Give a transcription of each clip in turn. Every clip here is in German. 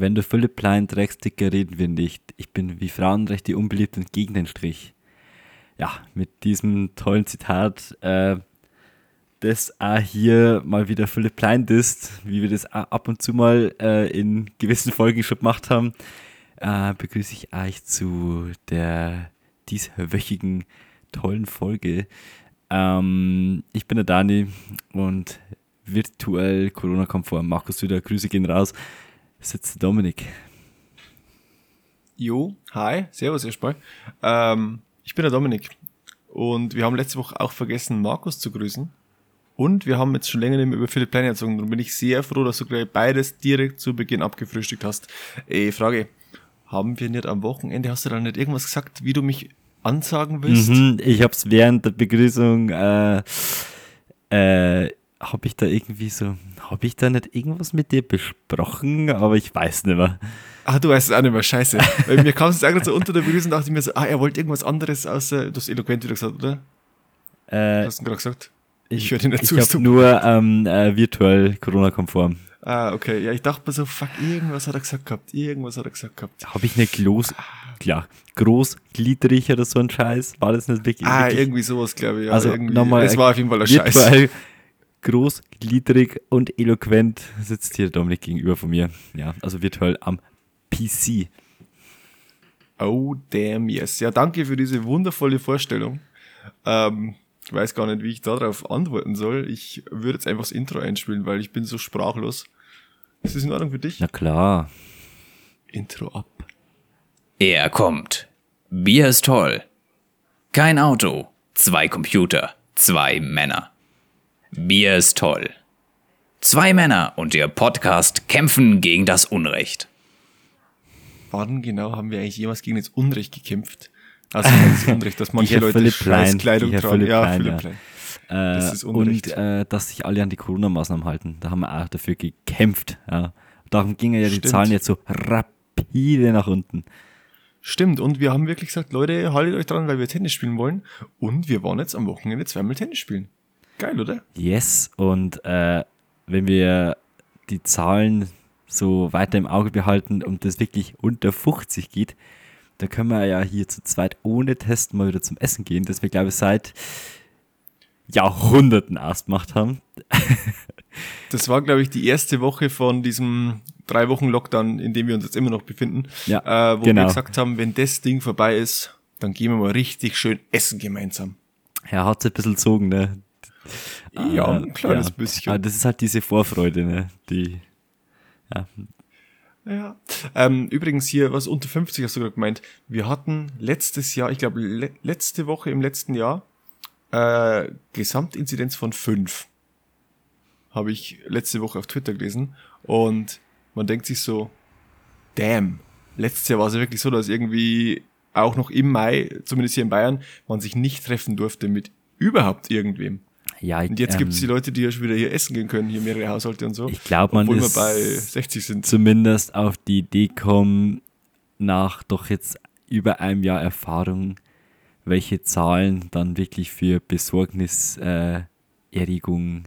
Wenn du Philipp Plein trägst, dicker reden wir nicht. Ich bin wie Frauenrechte unbeliebt und gegen den Strich. Ja, mit diesem tollen Zitat, äh, das auch hier mal wieder Philipp Plein ist, wie wir das ab und zu mal äh, in gewissen Folgen schon gemacht haben, äh, begrüße ich euch zu der dieswöchigen tollen Folge. Ähm, ich bin der Dani und virtuell Corona-konform. Markus wieder, Grüße gehen raus. Sitzt Dominik. Jo, hi, servus erstmal. Ähm, ich bin der Dominik und wir haben letzte Woche auch vergessen, Markus zu grüßen. Und wir haben jetzt schon länger nicht mehr über Philipp Plein erzogen. Darum bin ich sehr froh, dass du gleich beides direkt zu Beginn abgefrühstückt hast. Ey, Frage. Haben wir nicht am Wochenende, hast du da nicht irgendwas gesagt, wie du mich ansagen willst? Mhm, ich hab's während der Begrüßung, äh, äh, habe ich da irgendwie so, habe ich da nicht irgendwas mit dir besprochen, aber ich weiß nicht mehr. Ah, du weißt es auch nicht mehr, scheiße. Weil mir kam es gerade so unter der Begrüßung, dachte ich mir so, ah, er wollte irgendwas anderes außer, du hast eloquent wieder gesagt, oder? Äh, du hast ihn gerade gesagt? Ich, höre dir nicht ich zu. Ich habe nur ähm, äh, virtuell Corona-konform. Ah, okay. Ja, ich dachte mir so, fuck, irgendwas hat er gesagt gehabt. Irgendwas hat er gesagt gehabt. Habe ich nicht groß, klar, großgliedrig oder so ein Scheiß? War das nicht wirklich? Ah, wirklich? irgendwie sowas, glaube ich. Ja, also irgendwie. nochmal. Es war auf jeden Fall ein Scheiß. Großgliedrig und eloquent sitzt hier Dominik gegenüber von mir. Ja, also virtuell am PC. Oh, damn, yes. Ja, danke für diese wundervolle Vorstellung. Ähm, ich weiß gar nicht, wie ich darauf antworten soll. Ich würde jetzt einfach das Intro einspielen, weil ich bin so sprachlos. Ist das in Ordnung für dich? Na klar. Intro ab. Er kommt. Bier ist toll. Kein Auto. Zwei Computer. Zwei Männer. Bier ist toll. Zwei Männer und ihr Podcast kämpfen gegen das Unrecht. Wann genau haben wir eigentlich jemals gegen das Unrecht gekämpft? Also das Unrecht, dass manche Leute Scheißkleidung tragen. Ja, Philipp ja. Plein. Äh, das ist Unrecht. Und äh, dass sich alle an die Corona-Maßnahmen halten. Da haben wir auch dafür gekämpft. Ja. Darum gingen ja die Stimmt. Zahlen jetzt so rapide nach unten. Stimmt, und wir haben wirklich gesagt, Leute, haltet euch dran, weil wir Tennis spielen wollen. Und wir waren jetzt am Wochenende zweimal Tennis spielen. Geil, oder? Yes, und äh, wenn wir die Zahlen so weiter im Auge behalten und das wirklich unter 50 geht, da können wir ja hier zu zweit ohne Test mal wieder zum Essen gehen, das wir, glaube ich, seit Jahrhunderten erst gemacht haben. das war, glaube ich, die erste Woche von diesem drei Wochen Lockdown, in dem wir uns jetzt immer noch befinden, ja, äh, wo genau. wir gesagt haben, wenn das Ding vorbei ist, dann gehen wir mal richtig schön essen gemeinsam. Ja, hat es ein bisschen gezogen, ne? Ja, ein kleines ja. bisschen. Aber das ist halt diese Vorfreude, ne? Die, ja, ja. Ähm, übrigens hier, was unter 50 hast du gerade gemeint. Wir hatten letztes Jahr, ich glaube le letzte Woche im letzten Jahr, äh, Gesamtinzidenz von 5. Habe ich letzte Woche auf Twitter gelesen. Und man denkt sich so, damn, letztes Jahr war es ja wirklich so, dass irgendwie auch noch im Mai, zumindest hier in Bayern, man sich nicht treffen durfte mit überhaupt irgendwem. Ja, und jetzt ähm, gibt es die Leute, die ja schon wieder hier essen gehen können, hier mehrere Haushalte und so. Ich glaube, man ist wir bei 60 sind. zumindest auf die Idee kommen, nach doch jetzt über einem Jahr Erfahrung, welche Zahlen dann wirklich für Besorgniserregung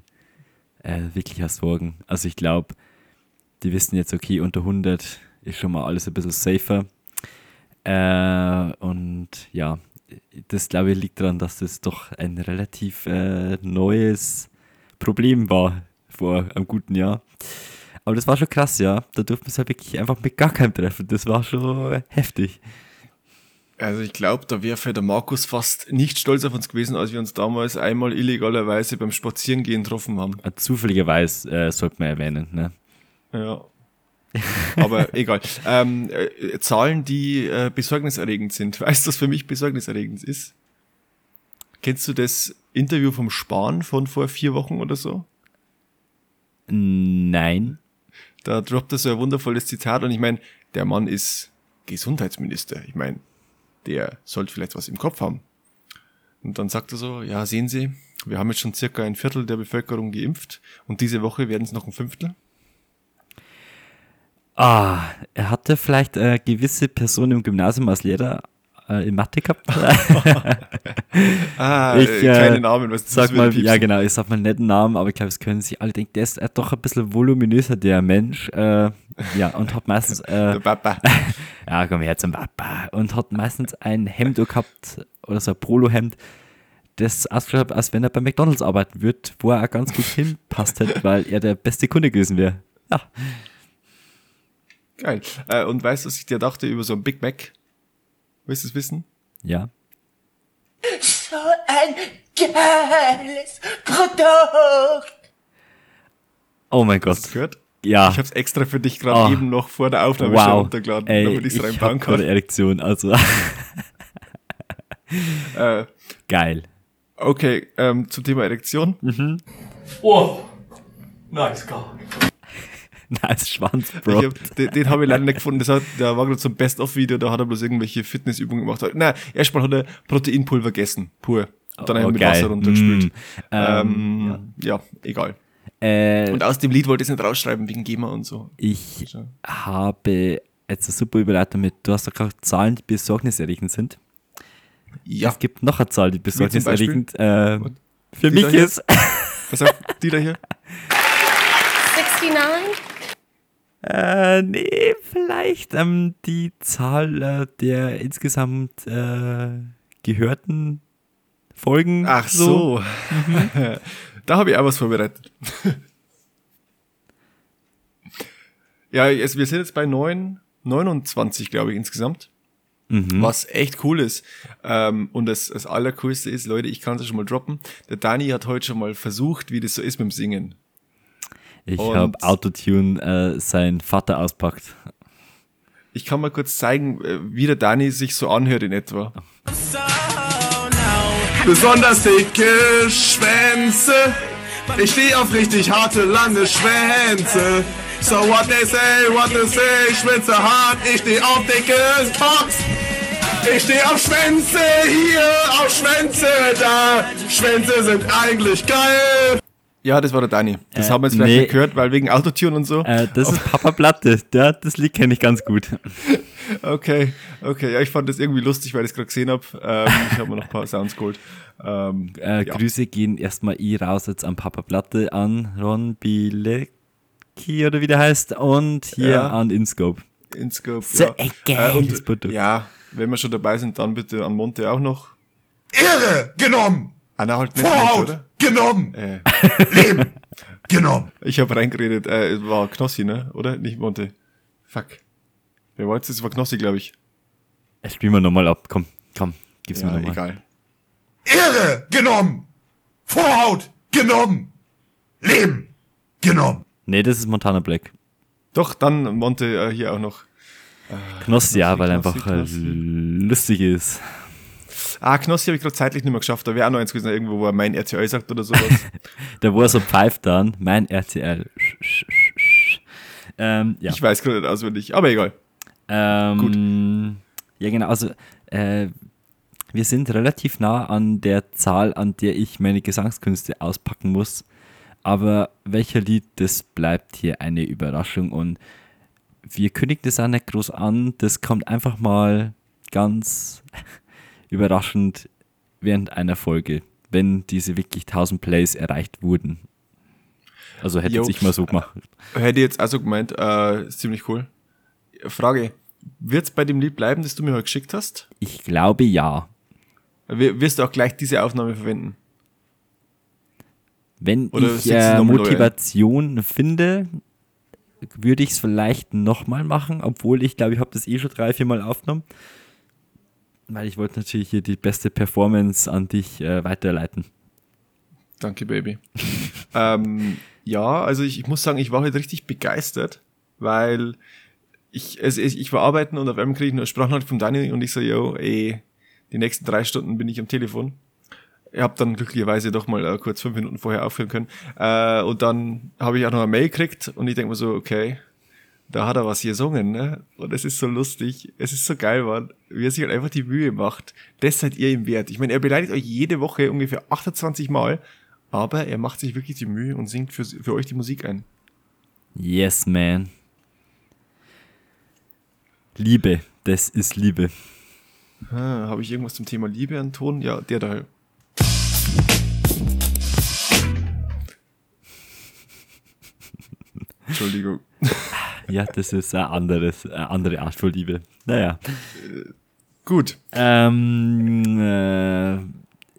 äh, äh, wirklich sorgen. Also ich glaube, die wissen jetzt, okay, unter 100 ist schon mal alles ein bisschen safer. Äh, und ja, das glaube ich liegt daran, dass das doch ein relativ äh, neues Problem war vor einem guten Jahr. Aber das war schon krass, ja. Da durften wir es halt wirklich einfach mit gar keinem treffen. Das war schon heftig. Also ich glaube, da wäre der Markus fast nicht stolz auf uns gewesen, als wir uns damals einmal illegalerweise beim Spazierengehen getroffen haben. Zufälligerweise äh, sollte man erwähnen, ne? Ja, aber egal. Ähm, äh, Zahlen, die äh, besorgniserregend sind. Weißt du, was für mich besorgniserregend ist? Kennst du das Interview vom Spahn von vor vier Wochen oder so? Nein. Da droppt er so ein wundervolles Zitat und ich meine, der Mann ist Gesundheitsminister. Ich meine, der sollte vielleicht was im Kopf haben. Und dann sagt er so, ja, sehen Sie, wir haben jetzt schon circa ein Viertel der Bevölkerung geimpft und diese Woche werden es noch ein Fünftel. Ah, er hatte vielleicht äh, gewisse Personen im Gymnasium als Lehrer äh, in Mathe gehabt. Ah, Ich, äh, äh, keine Namen, was Sag mal, ja genau, ich sag mal einen netten Namen, aber ich glaube, es können sich alle denken, der ist äh, doch ein bisschen voluminöser, der Mensch. Äh, ja, und hat meistens, Der äh, Papa. ja, komm her zum Papa. Und hat meistens ein Hemd gehabt, oder so ein Polohemd, das ausgeschaut hat, als wenn er bei McDonalds arbeiten würde, wo er auch ganz gut hinpasst hätte, weil er der beste Kunde gewesen wäre. Ja, Geil. Äh, und weißt du, was ich dir dachte über so ein Big Mac? Willst du es wissen? ja. So ein geiles Produkt. Oh mein Hast du Gott. gehört? Ja. Ich habe es extra für dich gerade Oh. eben noch vor der Aufnahme schon Wow. runtergeladen, Ey, damit ich's ich reinbauen habe gerade kann. Erektion, also Äh, geil. okay, ähm, zum Thema Erektion. Oh, nice guy. Nice Schwanz, Ich Bro. hab, den den habe ich leider nicht gefunden. Das hat, da war gerade so ein Best-of-Video, da hat er bloß irgendwelche Fitnessübungen gemacht. Nein, erstmal hat er Proteinpulver gegessen, pur. Und dann Oh, oh, mit geil. Wasser runtergespült. Mm. Ähm, ja. egal. Äh, Und aus dem Lied wollte ich es nicht rausschreiben, wegen GEMA und so. Ich Ja. habe jetzt eine super Überleitung mit, du hast doch gerade Zahlen, die besorgniserregend sind. Ja. Es gibt noch eine Zahl, die besorgniserregend äh, für Die mich ist. Was sagt die da hier? 69? Äh, nee, vielleicht ähm, die Zahl äh, der insgesamt äh, gehörten Folgen. Ach so. da habe ich auch was vorbereitet. ja, jetzt, wir sind jetzt bei 9, 29, glaube ich, insgesamt. Was echt cool ist. Ähm, und das, das Allercoolste ist, Leute, ich kann es ja schon mal droppen. Der Dani hat heute schon mal versucht, wie das so ist mit dem Singen. Ich habe Autotune äh, sein Vater auspackt. Ich kann mal kurz zeigen, äh, wie der Dani sich so anhört in etwa. Besonders dicke Schwänze. Ich steh auf richtig harte, lange Schwänze. So what they say, what they say, Schwänze hart. Ich steh auf dicke Cocks. Ich steh auf Schwänze hier, auf Schwänze da. Schwänze sind eigentlich geil. Ja, das war der Dani. Das Äh, haben wir jetzt vielleicht nee. gehört, weil wegen Autotune und so. Äh, das ist Papa Platte. Ja, das Lied kenne ich ganz gut. Okay, okay. Ja, ich fand das irgendwie lustig, weil ich es gerade gesehen habe. Ähm, ich habe mir noch ein paar Sounds geholt. Ähm, Äh, ja. Grüße gehen erstmal eh raus jetzt an Papa Platte, an Ron Bilecki oder wie der heißt und hier Ja. an Inscope. Inscope. So ja. ein geiles und, Produkt. Ja, wenn wir schon dabei sind, dann bitte an Monte auch noch. Irre genommen. Na, nicht, Monte, Vorhaut oder? genommen. Äh, Leben genommen. ich habe reingeredet, äh, es war Knossi, ne? Oder? Nicht Monte. Fuck. Wer wollte es? Es war Knossi, glaube ich. Äh, Spielen wir nochmal ab. Komm, komm, gib's mir Ja, nochmal. egal. Irre genommen. Vorhaut genommen. Leben genommen. Nee, das ist Montana Black. Doch, dann Monte äh, hier auch noch. Knossi, ja, weil er Knossi, einfach äh, Knossi. lustig ist. Ah, Knossi habe ich gerade zeitlich nicht mehr geschafft. Da wäre auch noch eins gewesen, irgendwo, wo er mein RTL sagt oder sowas. Der, wo er so pfeift dann, mein RTL. Ähm, ja. Ich weiß gerade nicht auswendig, aber egal. Ähm, Ja, genau. Also, äh, wir sind relativ nah an der Zahl, an der ich meine Gesangskünste auspacken muss. Aber welcher Lied, das bleibt hier eine Überraschung. Und wir kündigen das auch nicht groß an. Das kommt einfach mal ganz überraschend während einer Folge, wenn diese wirklich 1000 Plays erreicht wurden. Also hätte ich mal so gemacht. Hätte ich jetzt also gemeint, äh, ist ziemlich cool. Frage, wird's bei dem Lied bleiben, das du mir heute geschickt hast? Ich glaube ja. Wir- Wirst du auch gleich diese Aufnahme verwenden? Wenn Oder ich äh, mal neu Motivation finde, würde ich es vielleicht nochmal machen, obwohl ich glaube, ich habe das eh schon drei, vier Mal aufgenommen. Weil ich wollte natürlich hier die beste Performance an dich äh, weiterleiten. Danke, Baby. ähm, ja, also ich, ich muss sagen, ich war heute richtig begeistert, weil ich, also ich, war arbeiten und auf einmal kriege ich eine Sprachnachricht von Dani und ich so, yo, ey, die nächsten drei Stunden bin ich am Telefon. Ich habe dann glücklicherweise doch mal äh, kurz fünf Minuten vorher aufhören können. Äh, und dann habe ich auch noch eine Mail gekriegt und ich denke mir so, okay, da hat er was gesungen, ne? Und es ist so lustig, es ist so geil, Mann, wie er sich halt einfach die Mühe macht. Das seid ihr ihm wert. Ich meine, er beleidigt euch jede Woche ungefähr 28 Mal, aber er macht sich wirklich die Mühe und singt für, für euch die Musik ein. Yes, man. Liebe, das ist Liebe. Ah, Habe ich irgendwas zum Thema Liebe an Ton? Ja, der da. Entschuldigung. Ja, das ist ein anderes, eine andere Art von Liebe. Naja. Gut. Ähm, äh,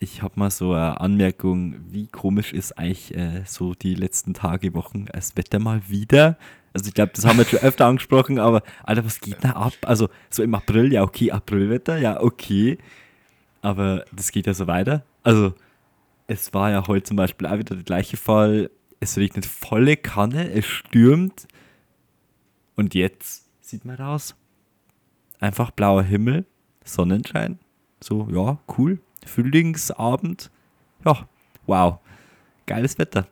ich habe mal so eine Anmerkung, wie komisch ist eigentlich äh, so die letzten Tage, Wochen das Wetter mal wieder? Also ich glaube, das haben wir schon öfter angesprochen, aber Alter, was geht da ab? Also so im April, ja okay, Aprilwetter, ja okay, aber das geht ja so weiter. Also es war ja heute zum Beispiel auch wieder der gleiche Fall. Es regnet volle Kanne, es stürmt und jetzt sieht man raus. Einfach blauer Himmel, Sonnenschein. So, ja, cool. Frühlingsabend. Ja, wow. Geiles Wetter.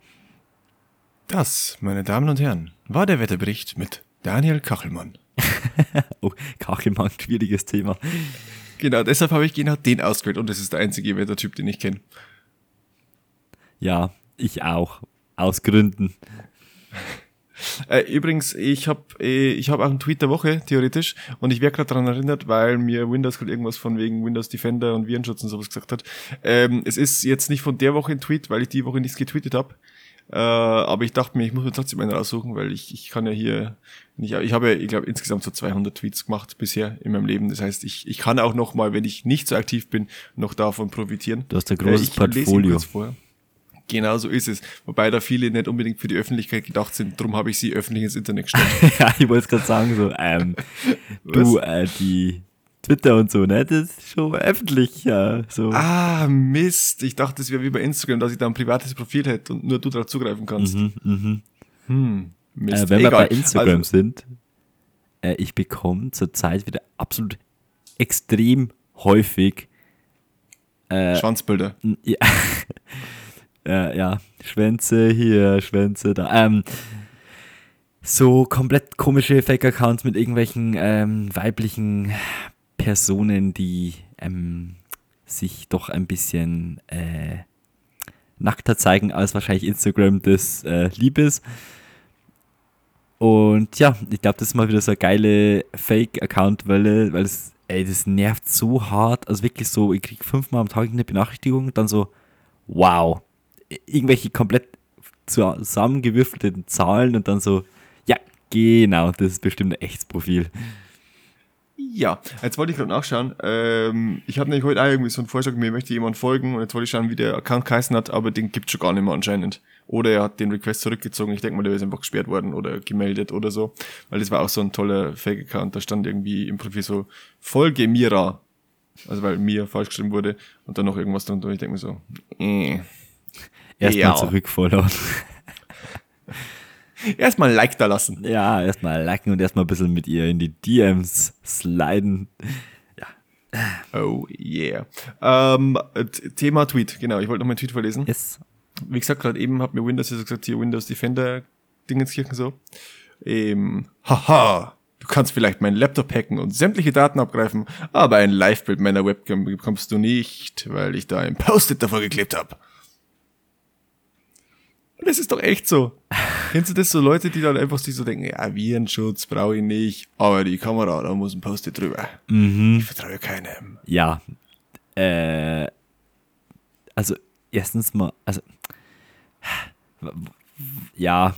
Das, meine Damen und Herren, war der Wetterbericht mit Daniel Kachelmann. Oh, Kachelmann, schwieriges Thema. Genau, deshalb habe ich genau den ausgewählt und das ist der einzige Wettertyp, den ich kenne. Ja, ich auch. Aus Gründen. Äh, übrigens, ich habe äh, ich hab auch einen Tweet der Woche, theoretisch, und ich werde gerade daran erinnert, weil mir Windows gerade irgendwas von wegen Windows Defender und Virenschutz und sowas gesagt hat. Ähm, es ist jetzt nicht von der Woche ein Tweet, weil ich die Woche nichts getweetet habe. Äh, aber ich dachte mir, ich muss mir trotzdem einen raussuchen, weil ich, ich kann ja hier nicht, ich habe ja, ich glaube, insgesamt so 200 Tweets gemacht bisher in meinem Leben. Das heißt, ich, ich kann auch noch mal, wenn ich nicht so aktiv bin, noch davon profitieren. Du hast ein Äh, großes ich lese ihn Portfolio. kurz vor. Genau so ist es. Wobei da viele nicht unbedingt für die Öffentlichkeit gedacht sind. Darum habe ich sie öffentlich ins Internet gestellt. ja, ich wollte es gerade sagen, so, ähm, du, äh, die Twitter und so, ne, das ist schon öffentlich, ja, so. ah, Mist. Ich dachte, das wäre wie bei Instagram, dass ich da ein privates Profil hätte und nur du darauf zugreifen kannst. Mhm, mhm. Hm, Mist. Äh, wenn wir Egal. bei Instagram Also, sind, äh, ich bekomme zurzeit wieder absolut extrem häufig Schwanzbilder. n- ja, äh, ja, Schwänze hier, Schwänze da. Ähm, so komplett komische Fake-Accounts mit irgendwelchen ähm, weiblichen Personen, die ähm, sich doch ein bisschen äh, nackter zeigen, als wahrscheinlich Instagram des äh, Liebes. Und ja, ich glaube, das ist mal wieder so eine geile Fake-Account-Welle, weil es, ey, das nervt so hart. Also wirklich so, ich krieg fünfmal am Tag eine Benachrichtigung, dann so, wow. Irgendwelche komplett zusammengewürfelten Zahlen und dann so, ja, genau, das ist bestimmt ein echtes Profil. Ja, jetzt wollte ich gerade nachschauen. Ähm, ich hatte nämlich heute auch irgendwie so einen Vorschlag, mir möchte jemand folgen und jetzt wollte ich schauen, wie der Account geheißen hat, aber den gibt's schon gar nicht mehr anscheinend. Oder er hat den Request zurückgezogen. Ich denke mal, der ist einfach gesperrt worden oder gemeldet oder so. Weil das war auch so ein toller Fake-Account. Da stand irgendwie im Profil so, folge Mira. Also weil mir falsch geschrieben wurde und dann noch irgendwas drunter. Ich denke mir so, äh. Erstmal Ja. zurückfollowen. Erstmal ein Like da lassen. Ja, erstmal liken und erstmal ein bisschen mit ihr in die DMs sliden. Oh yeah. Ähm, Thema Tweet, genau. Ich wollte noch meinen Tweet vorlesen. Yes. wie gesagt, gerade eben hat mir Windows ja so gesagt, hier Windows Defender Dingenskirchen so. Ähm, haha, du kannst vielleicht meinen Laptop hacken und sämtliche Daten abgreifen, aber ein Live-Bild meiner Webcam bekommst du nicht, weil ich da ein Post-it davor geklebt habe. Und das ist doch echt so. Kennst du das so Leute, die dann einfach sich so denken, ja, Virenschutz brauche ich nicht, aber die Kamera, da muss ein Post-it drüber. Ich vertraue keinem. Ja. Äh, also, erstens mal, also, ja,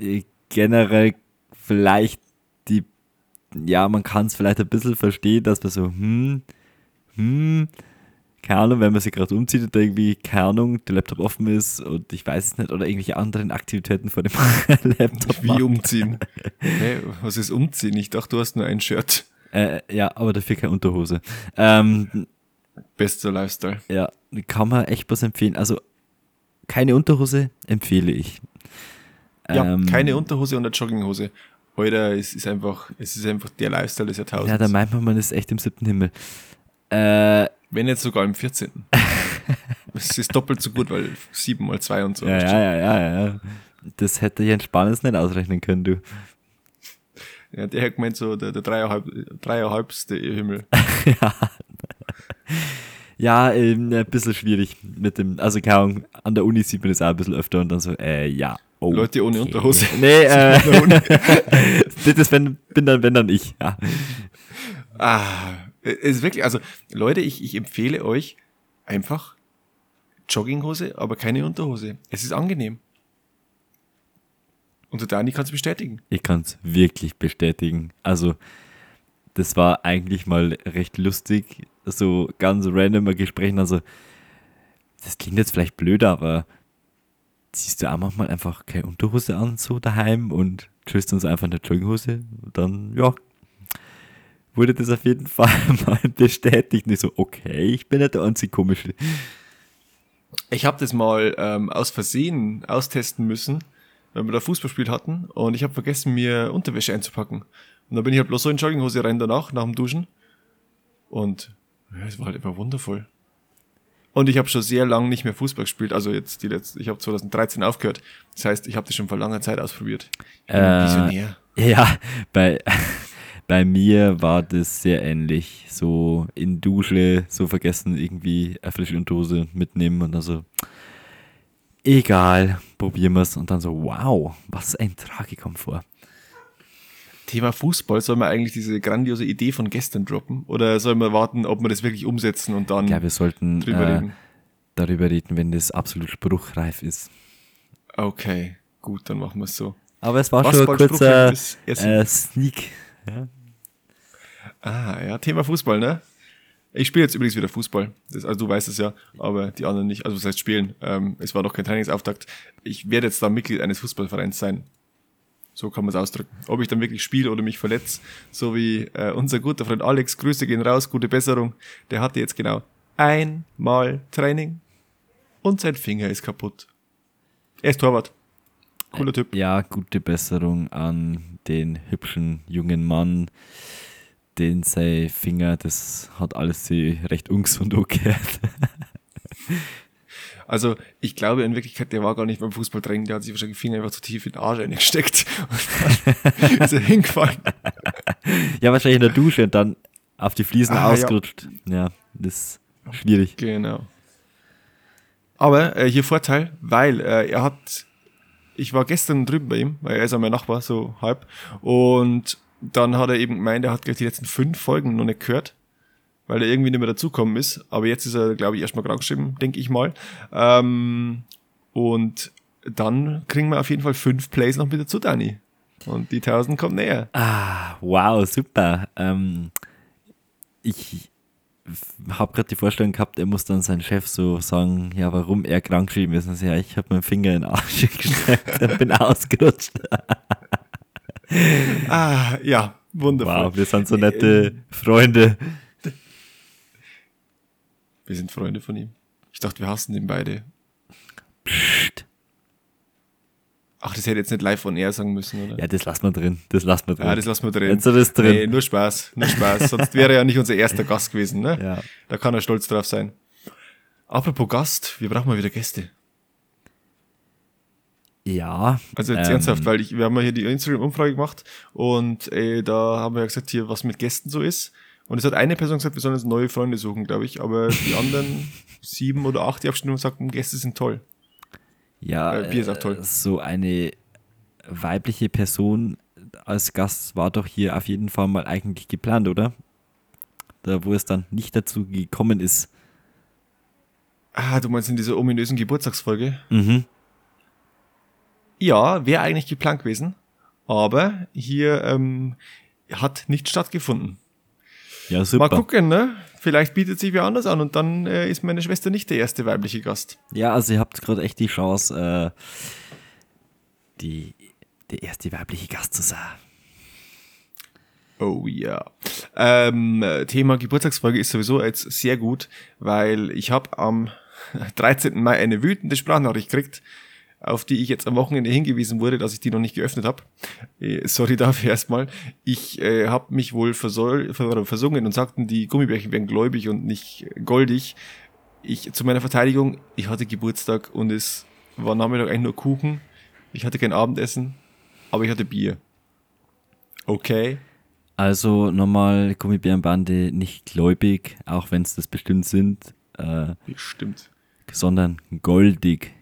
äh, generell vielleicht die, ja, man kann es vielleicht ein bisschen verstehen, dass man so, hm, hm, keine Ahnung, wenn man sich gerade umzieht und irgendwie, keine Ahnung, der Laptop offen ist und ich weiß es nicht, oder irgendwelche anderen Aktivitäten vor dem Laptop Wie macht. umziehen? Hä, was ist umziehen? Ich dachte, du hast nur ein Shirt. Äh, ja, aber dafür keine Unterhose. Ähm, Bester Lifestyle. Ja, kann man echt was empfehlen. Also, keine Unterhose empfehle ich. Ja, Ähm, keine Unterhose und eine Jogginghose. Alter, es ist einfach, es ist einfach der Lifestyle des Jahrtausends. Ja, da meint man, man ist echt im siebten Himmel. Äh, Wenn jetzt sogar im 14. es ist doppelt so gut, weil 7 mal 2 und so. ja, ja, ja, ja, ja. Das hätte Jens Spahn nicht ausrechnen können, du. Ja, der hat gemeint so, der, der dreieinhalb, dreieinhalbste Himmel. Ja, ähm, ein bisschen schwierig mit dem, also keine Ahnung, an der Uni sieht man das auch ein bisschen öfter und dann so, äh, ja. Oh, Leute ohne Unterhose. Nee, äh, das wenn, bin dann, wenn dann ich, ja. Ah, Es ist wirklich, also Leute, ich, ich empfehle euch einfach Jogginghose, aber keine Unterhose. Es ist angenehm. Und der Dani kann es bestätigen. Ich kann es wirklich bestätigen. Also, das war eigentlich mal recht lustig, so ganz random ein Gespräch. Also, das klingt jetzt vielleicht blöd, aber ziehst du auch manchmal einfach keine Unterhose an, so daheim und tschüsst uns einfach in der Jogginghose. Dann, ja, wurde das auf jeden Fall mal bestätigt. Und ich so, okay, ich bin nicht der einzig Komische. Ich habe das mal ähm, aus Versehen austesten müssen, weil wir da Fußballspiel hatten und ich habe vergessen, mir Unterwäsche einzupacken. Und dann bin ich halt bloß so in Jogginghose rein danach, nach dem Duschen. Und ja, es war halt einfach wundervoll. Und ich habe schon sehr lange nicht mehr Fußball gespielt. Also jetzt die letzte, ich habe 2013 aufgehört. Das heißt, ich habe das schon vor langer Zeit ausprobiert. Ich bin Äh, Visionär. Ja, bei, bei mir war das sehr ähnlich. So in Dusche, so vergessen irgendwie Unterhose mitnehmen und dann so, egal, probieren wir es. Und dann so, wow, was ein Tragikomfort. Thema Fußball, soll man eigentlich diese grandiose Idee von gestern droppen? Oder soll man warten, ob wir das wirklich umsetzen und dann glaube, wir sollten drüber äh, reden? darüber reden, wenn das absolut spruchreif ist. Okay, gut, dann machen wir es so. Aber es war Was schon ein kurzer äh, Sneak. Ja. Ah, ja, Thema Fußball, ne? Ich spiele jetzt übrigens wieder Fußball. Das, also du weißt es ja, aber die anderen nicht. Also was heißt spielen? Ähm, es war doch kein Trainingsauftakt. Ich werde jetzt da Mitglied eines Fußballvereins sein. So kann man es ausdrücken. Ob ich dann wirklich spiele oder mich verletze, so wie äh, unser guter Freund Alex, Grüße gehen raus, gute Besserung. Der hatte jetzt genau einmal Training und sein Finger ist kaputt. Er ist Torwart. Cooler Typ. Ja, gute Besserung an den hübschen jungen Mann. Den sein Finger, das hat alles sie recht ungesund angehört. Also ich glaube in Wirklichkeit, der war gar nicht beim Fußballtraining, der hat sich wahrscheinlich Finger einfach zu tief in den Arsch eingesteckt und ist er hingefallen. ja, wahrscheinlich in der Dusche und dann auf die Fliesen Ah, ja. ausgerutscht. Ja. das ist schwierig. Genau. Aber äh, hier Vorteil, weil äh, er hat, ich war gestern drüben bei ihm, weil er ist ja mein Nachbar, so halb, und dann hat er eben gemeint, er hat gleich die letzten fünf Folgen noch nicht gehört, weil er irgendwie nicht mehr dazukommen ist. Aber jetzt ist er, glaube ich, erstmal krank geschrieben, denke ich mal. Ähm, und dann kriegen wir auf jeden Fall fünf Plays noch wieder zu Dani. Und die 1000 kommt näher. Ah, wow, super. Ähm, ich habe gerade die Vorstellung gehabt, er muss dann seinem Chef so sagen, ja, warum er krank geschrieben ist. Und so, ja, ich habe meinen Finger in den Arsch gesteckt und bin ausgerutscht. Ah, ja, wundervoll. Wow, wir sind so nette Freunde. Wir sind Freunde von ihm. Ich dachte, wir hassen den beide. Psst. Ach, das hätte jetzt nicht live on air sagen müssen, oder? Ja, das lassen wir drin. Das lassen wir drin. Ja, das lassen wir drin. Jetzt ist das drin. Nee, nur Spaß, nur Spaß. Sonst wäre er ja nicht unser erster Gast gewesen, ne? Ja. Da kann er stolz drauf sein. Apropos Gast, wir brauchen mal wieder Gäste. Ja. Also jetzt ähm, ernsthaft, weil ich, wir haben ja hier die Instagram-Umfrage gemacht und äh, da haben wir ja gesagt, hier, was mit Gästen so ist. Und es hat eine Person gesagt, wir sollen uns neue Freunde suchen, glaube ich. Aber die anderen sieben oder acht, die Abstimmung sagten, Gäste sind toll. Ja, Äh, Bier ist auch toll. äh, so eine weibliche Person als Gast war doch hier auf jeden Fall mal eigentlich geplant, oder? Da, wo es dann nicht dazu gekommen ist. Ah, du meinst in dieser ominösen Geburtstagsfolge? Mhm. Ja, wäre eigentlich geplant gewesen, aber hier ähm, hat nicht stattgefunden. Ja, super. Mal gucken, ne? Vielleicht bietet sich wer anders an und dann äh, ist meine Schwester nicht der erste weibliche Gast. Ja, also ihr habt gerade echt die Chance, äh, die, der erste weibliche Gast zu sein. Oh ja. Ähm, äh, Thema Geburtstagsfolge ist sowieso jetzt sehr gut, weil ich habe am 13. Mai eine wütende Sprachnachricht gekriegt, auf die ich jetzt am Wochenende hingewiesen wurde, dass ich die noch nicht geöffnet habe. Äh, sorry dafür erstmal. Ich äh, habe mich wohl versoll, ver versungen und sagten, die Gummibärchen wären gläubig und nicht goldig. Ich zu meiner Verteidigung, ich hatte Geburtstag und es war Nachmittag eigentlich nur Kuchen. Ich hatte kein Abendessen, aber ich hatte Bier. Okay. Also nochmal Gummibärenbande nicht gläubig, auch wenn es das bestimmt sind, äh, Bestimmt. sondern goldig.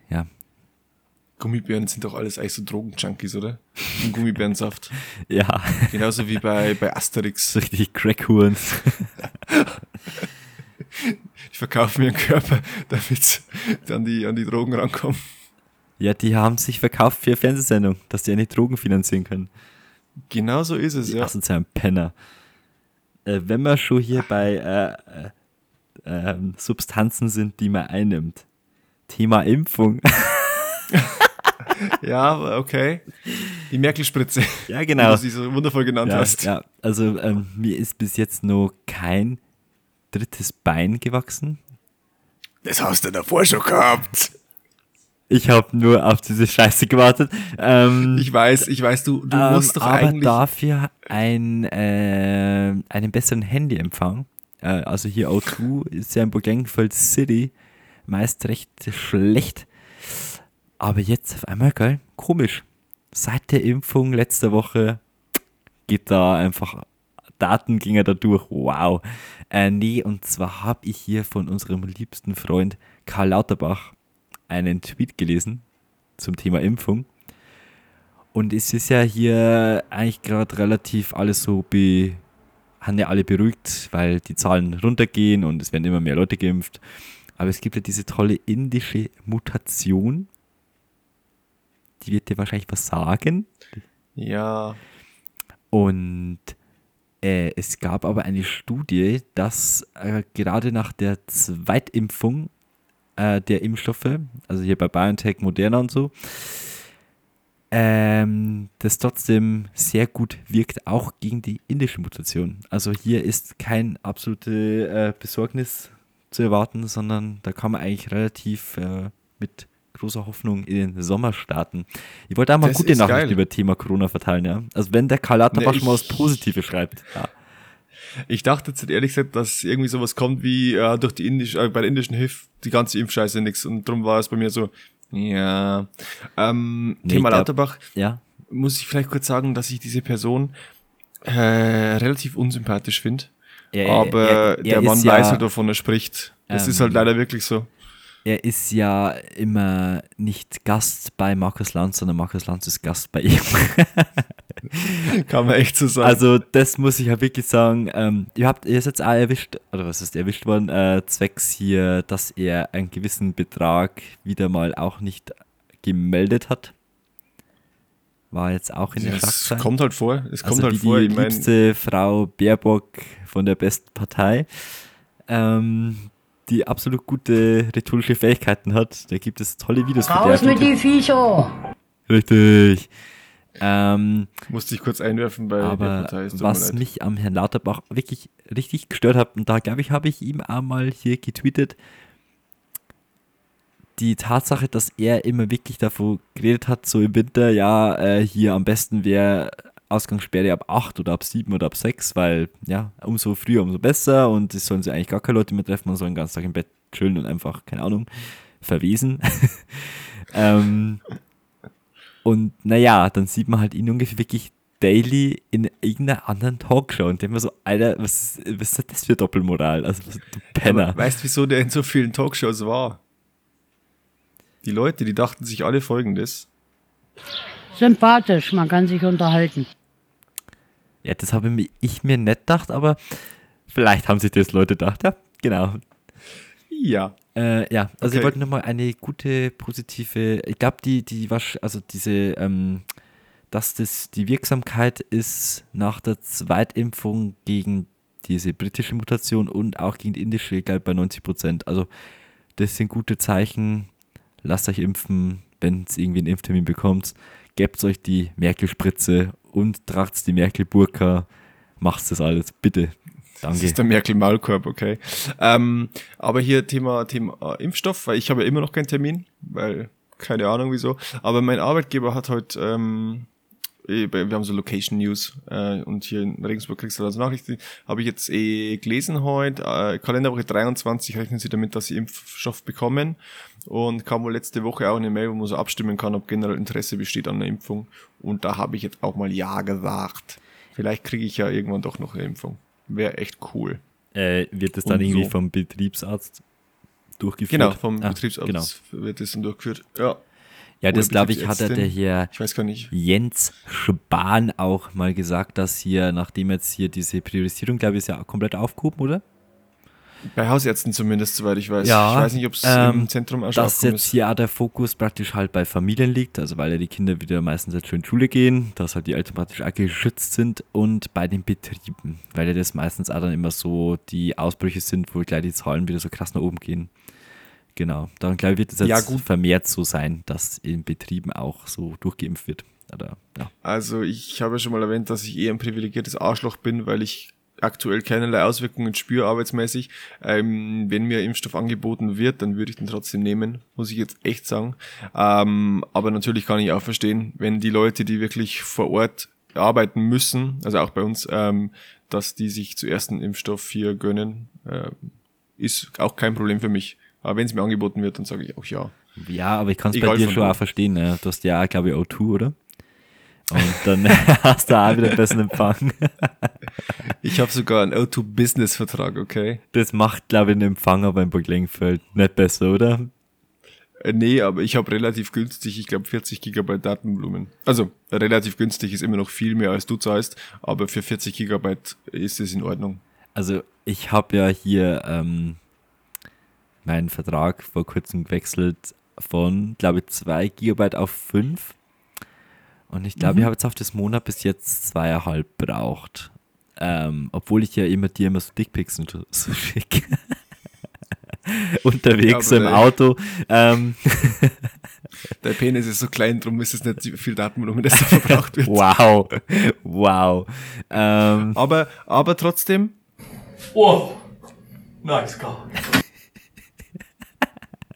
Gummibären sind doch alles eigentlich so Drogenjunkies, oder? Und Gummibärensaft. ja, Genauso wie bei, bei Asterix. richtig Crackhorns. Ich verkaufe mir einen Körper, damit sie an die, an die Drogen rankommen. Ja, die haben sich verkauft für Fernsehsendung, dass die eine Drogen finanzieren können. Genau so ist es, Die ja. asozialen Penner. Äh, wenn wir schon hier bei äh, äh, ähm, Substanzen sind, die man einnimmt. Thema Impfung. Ja, okay. Die Merkel-Spritze, ja, wie genau. du sie so wundervoll genannt Ja, hast. ja, also ähm, mir ist bis jetzt noch kein drittes Bein gewachsen. Das hast du davor schon gehabt. Ich habe nur auf diese Scheiße gewartet. Ähm, Ich weiß, ich weiß, du, du ähm, musst doch aber eigentlich. dafür ein, äh, einen besseren Handyempfang. Äh, also hier O2 ist ja in Burgenfeld City meist recht schlecht. Aber jetzt auf einmal, geil, komisch. Seit der Impfung letzte Woche geht da einfach Daten ging er da durch. Wow. Äh, nee, und zwar habe ich hier von unserem liebsten Freund Karl Lauterbach einen Tweet gelesen zum Thema Impfung. Und es ist ja hier eigentlich gerade relativ alles so be haben ja alle beruhigt, weil die Zahlen runtergehen und es werden immer mehr Leute geimpft. Aber es gibt ja diese tolle indische Mutation. Die wird dir wahrscheinlich was sagen. Ja, Und äh, es gab aber eine Studie, dass äh, gerade nach der Zweitimpfung äh, der Impfstoffe, also hier bei BioNTech, Moderna und so, ähm, das trotzdem sehr gut wirkt, auch gegen die indische Mutation. Also hier ist kein absolute äh, Besorgnis zu erwarten, sondern da kann man eigentlich relativ äh, mit großer Hoffnung in den Sommer starten. Ich wollte auch mal Das gute ist Nachrichten geil. über Thema Corona verteilen, ja. Also wenn der Karl Lauterbach Ne, schon mal was Positives schreibt. Ja. ich dachte jetzt ehrlich gesagt, dass irgendwie sowas kommt wie äh, durch die indische, äh, bei der indischen Hilfe die ganze Impfscheiße nix. Und darum war es bei mir so, ja. Ähm, Nee, Thema glaub- Lauterbach, ja. muss ich vielleicht kurz sagen, dass ich diese Person äh, relativ unsympathisch finde. Er- Aber er- er der ist Mann ja- weiß halt, wovon er spricht. Das ist Ähm, halt leider wirklich so. Er ist ja immer nicht Gast bei Markus Lanz, sondern Markus Lanz ist Gast bei ihm. Kann man echt so sagen. Also das muss ich ja wirklich sagen. Ähm, ihr habt ihr jetzt auch erwischt, oder was ist erwischt worden, äh, zwecks hier, dass er einen gewissen Betrag wieder mal auch nicht gemeldet hat. War jetzt auch in den es Schlagzeilen. kommt halt vor. Es kommt also halt wie vor. die liebste Frau Baerbock von der besten Partei, ähm, die absolut gute rhetorische Fähigkeiten hat. Da gibt es tolle Videos von Raus mit die Viecher! Richtig. Ähm, musste ich kurz einwerfen bei der aber was leid. mich am Herrn Lauterbach wirklich richtig gestört hat, und da glaube ich, habe ich ihm einmal hier getweetet, die Tatsache, dass er immer wirklich davon geredet hat, so im Winter, ja, äh, hier am besten wäre Ausgangssperre ab 8 oder ab 7 oder ab 6, weil ja, umso früher, umso besser und es sollen sich eigentlich gar keine Leute mehr treffen, man soll den ganzen Tag im Bett chillen und einfach, keine Ahnung, verwesen. ähm, und naja, dann sieht man halt ihn ungefähr wirklich daily in irgendeiner anderen Talkshow und denkt mir so, Alter, was, ist- was ist das für Doppelmoral? Also, du Penner. Aber weißt du, wieso der in so vielen Talkshows war? Die Leute, die dachten sich alle folgendes. Sympathisch, man kann sich unterhalten. Ja, das habe ich mir nicht gedacht, aber vielleicht haben sich das Leute gedacht. Ja, genau. Ja. Äh, ja, also Okay. ich wollte nochmal eine gute, positive, ich glaube, die, die, wasch- also diese, ähm, dass das die Wirksamkeit ist nach der Zweitimpfung gegen diese britische Mutation und auch gegen die indische, glaube, bei 90 Prozent. Also, das sind gute Zeichen. Lasst euch impfen, wenn es irgendwie einen Impftermin bekommt. Gebt euch die Merkel-Spritze und tragt die Merkel-Burka. Macht das alles, bitte. Das Danke. ist der Merkel-Maulkorb, okay. Ähm, aber hier Thema, Thema äh, Impfstoff, weil ich habe ja immer noch keinen Termin, weil keine Ahnung wieso. Aber mein Arbeitgeber hat heute, ähm, wir haben so Location News äh, und hier in Regensburg kriegst du also Nachrichten. Habe ich jetzt eh gelesen heute. Äh, Kalenderwoche 23 rechnen sie damit, dass sie Impfstoff bekommen. Und kam wohl letzte Woche auch eine Mail, wo man so abstimmen kann, ob generell Interesse besteht an der Impfung. Und da habe ich jetzt auch mal Ja gesagt. Vielleicht kriege ich ja irgendwann doch noch eine Impfung. Wäre echt cool. Äh, wird das dann Und irgendwie so. vom Betriebsarzt durchgeführt? Genau, vom Ah, Betriebsarzt Genau. wird das dann durchgeführt. Ja, Ja, das glaube ich, hat er der hier ich weiß gar nicht. Jens Spahn auch mal gesagt, dass hier, nachdem jetzt hier diese Priorisierung, glaube ich, ist ja komplett aufgehoben, oder? Bei Hausärzten zumindest, soweit ich weiß. Ja, ich weiß nicht, ob es ähm, im Zentrum auch dass jetzt ist. hier auch der Fokus praktisch halt bei Familien liegt, also weil ja die Kinder wieder meistens jetzt schon in Schule gehen, dass halt die Eltern praktisch auch geschützt sind und bei den Betrieben, weil ja das meistens auch dann immer so die Ausbrüche sind, wo gleich die Zahlen wieder so krass nach oben gehen. Genau, dann glaube ich, wird es jetzt Ja, gut. vermehrt so sein, dass in Betrieben auch so durchgeimpft wird. Oder, ja. Also ich habe ja schon mal erwähnt, dass ich eher ein privilegiertes Arschloch bin, weil ich aktuell keinerlei Auswirkungen spüre arbeitsmäßig. Ähm, wenn mir Impfstoff angeboten wird, dann würde ich den trotzdem nehmen, muss ich jetzt echt sagen. Ähm, aber natürlich kann ich auch verstehen, wenn die Leute, die wirklich vor Ort arbeiten müssen, also auch bei uns, ähm, dass die sich zuerst einen Impfstoff hier gönnen, äh, ist auch kein Problem für mich. Aber wenn es mir angeboten wird, dann sage ich auch ja. Ja, aber ich kann es bei dir schon wo. auch verstehen. Ne? Du hast ja auch, glaube ich, O2, oder? Und dann hast du auch wieder einen besseren Empfang. Ich habe sogar einen O2-Business-Vertrag, okay? Das macht, glaube ich, den Empfang aber in Burg Lengfeld nicht besser, oder? Äh, nee, aber ich habe relativ günstig, ich glaube 40 Gigabyte Datenvolumen. Also relativ günstig ist immer noch viel mehr als du zahlst, aber für 40 Gigabyte ist es in Ordnung. Also ich habe ja hier ähm, meinen Vertrag vor kurzem gewechselt von, glaube ich, 2 Gigabyte auf 5. Und ich glaube, ich habe jetzt auf das Monat bis jetzt zweieinhalb braucht. Ähm, obwohl ich ja immer dir immer so Dickpics und so- so schicke. Unterwegs Ja, im aber, Auto. Ähm, Der Penis ist so klein, drum ist es nicht so viel Datenvolumen, das da verbraucht wird. wow. Wow. Ähm, Aber, aber trotzdem, Oh, nice car.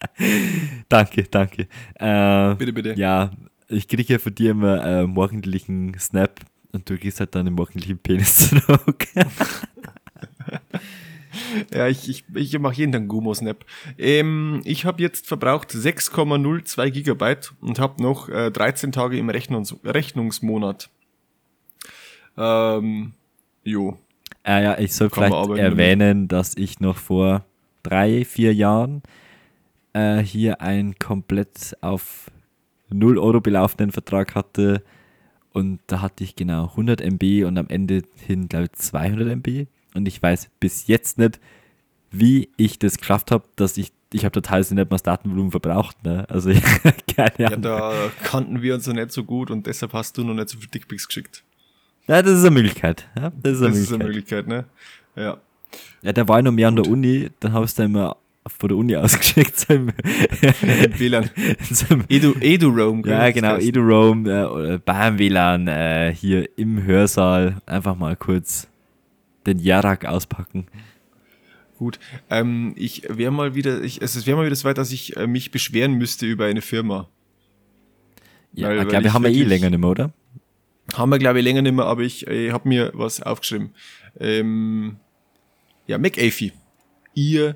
Danke, danke. Äh, Bitte, bitte. Ja, ich kriege ja von dir immer äh, morgendlichen Snap und du gehst halt dann im morgendlichen Penis zurück. ja, ich, ich, ich mache jeden Tag Gumo-Snap. Ähm, ich habe jetzt verbraucht 6,02 Gigabyte und habe noch äh, 13 Tage im Rechnungs Rechnungsmonat. Ähm, jo. äh, ja, ich soll Kann vielleicht erwähnen, dass ich noch vor drei, vier Jahren äh, hier einen komplett auf 0 Euro belaufenden Vertrag hatte und da hatte ich genau 100 MB und am Ende hin, glaube ich, 200 MB und ich weiß bis jetzt nicht, wie ich das geschafft habe, dass ich, ich habe total nicht mal das Datenvolumen verbraucht, ne? Also ich, keine Ja, Ahnung. da kannten wir uns ja nicht so gut und deshalb hast du noch nicht so viel Dickpics geschickt. Ja, das ist eine Möglichkeit. Ja, das ist eine Das ist eine Möglichkeit. Möglichkeit, ne? Ja. Ja, der war ja noch mehr an der Uni, dann habe ich es dann immer von der Uni ausgeschickt. Im, WLAN. im, Edu, EduRoam. gell? ja, genau, heißt. EduRoam äh, beim WLAN äh, hier im Hörsaal einfach mal kurz den Jarak auspacken. Gut. Ähm, ich wäre mal wieder, ich, also es wäre mal wieder so weit, dass ich äh, mich beschweren müsste über eine Firma. Ja, Weil- ich glaube, wir ich haben wir eh länger nicht mehr, oder? Haben wir, glaube ich, länger nicht mehr, aber ich äh, habe mir was aufgeschrieben. Ähm, ja, McAfee. Ihr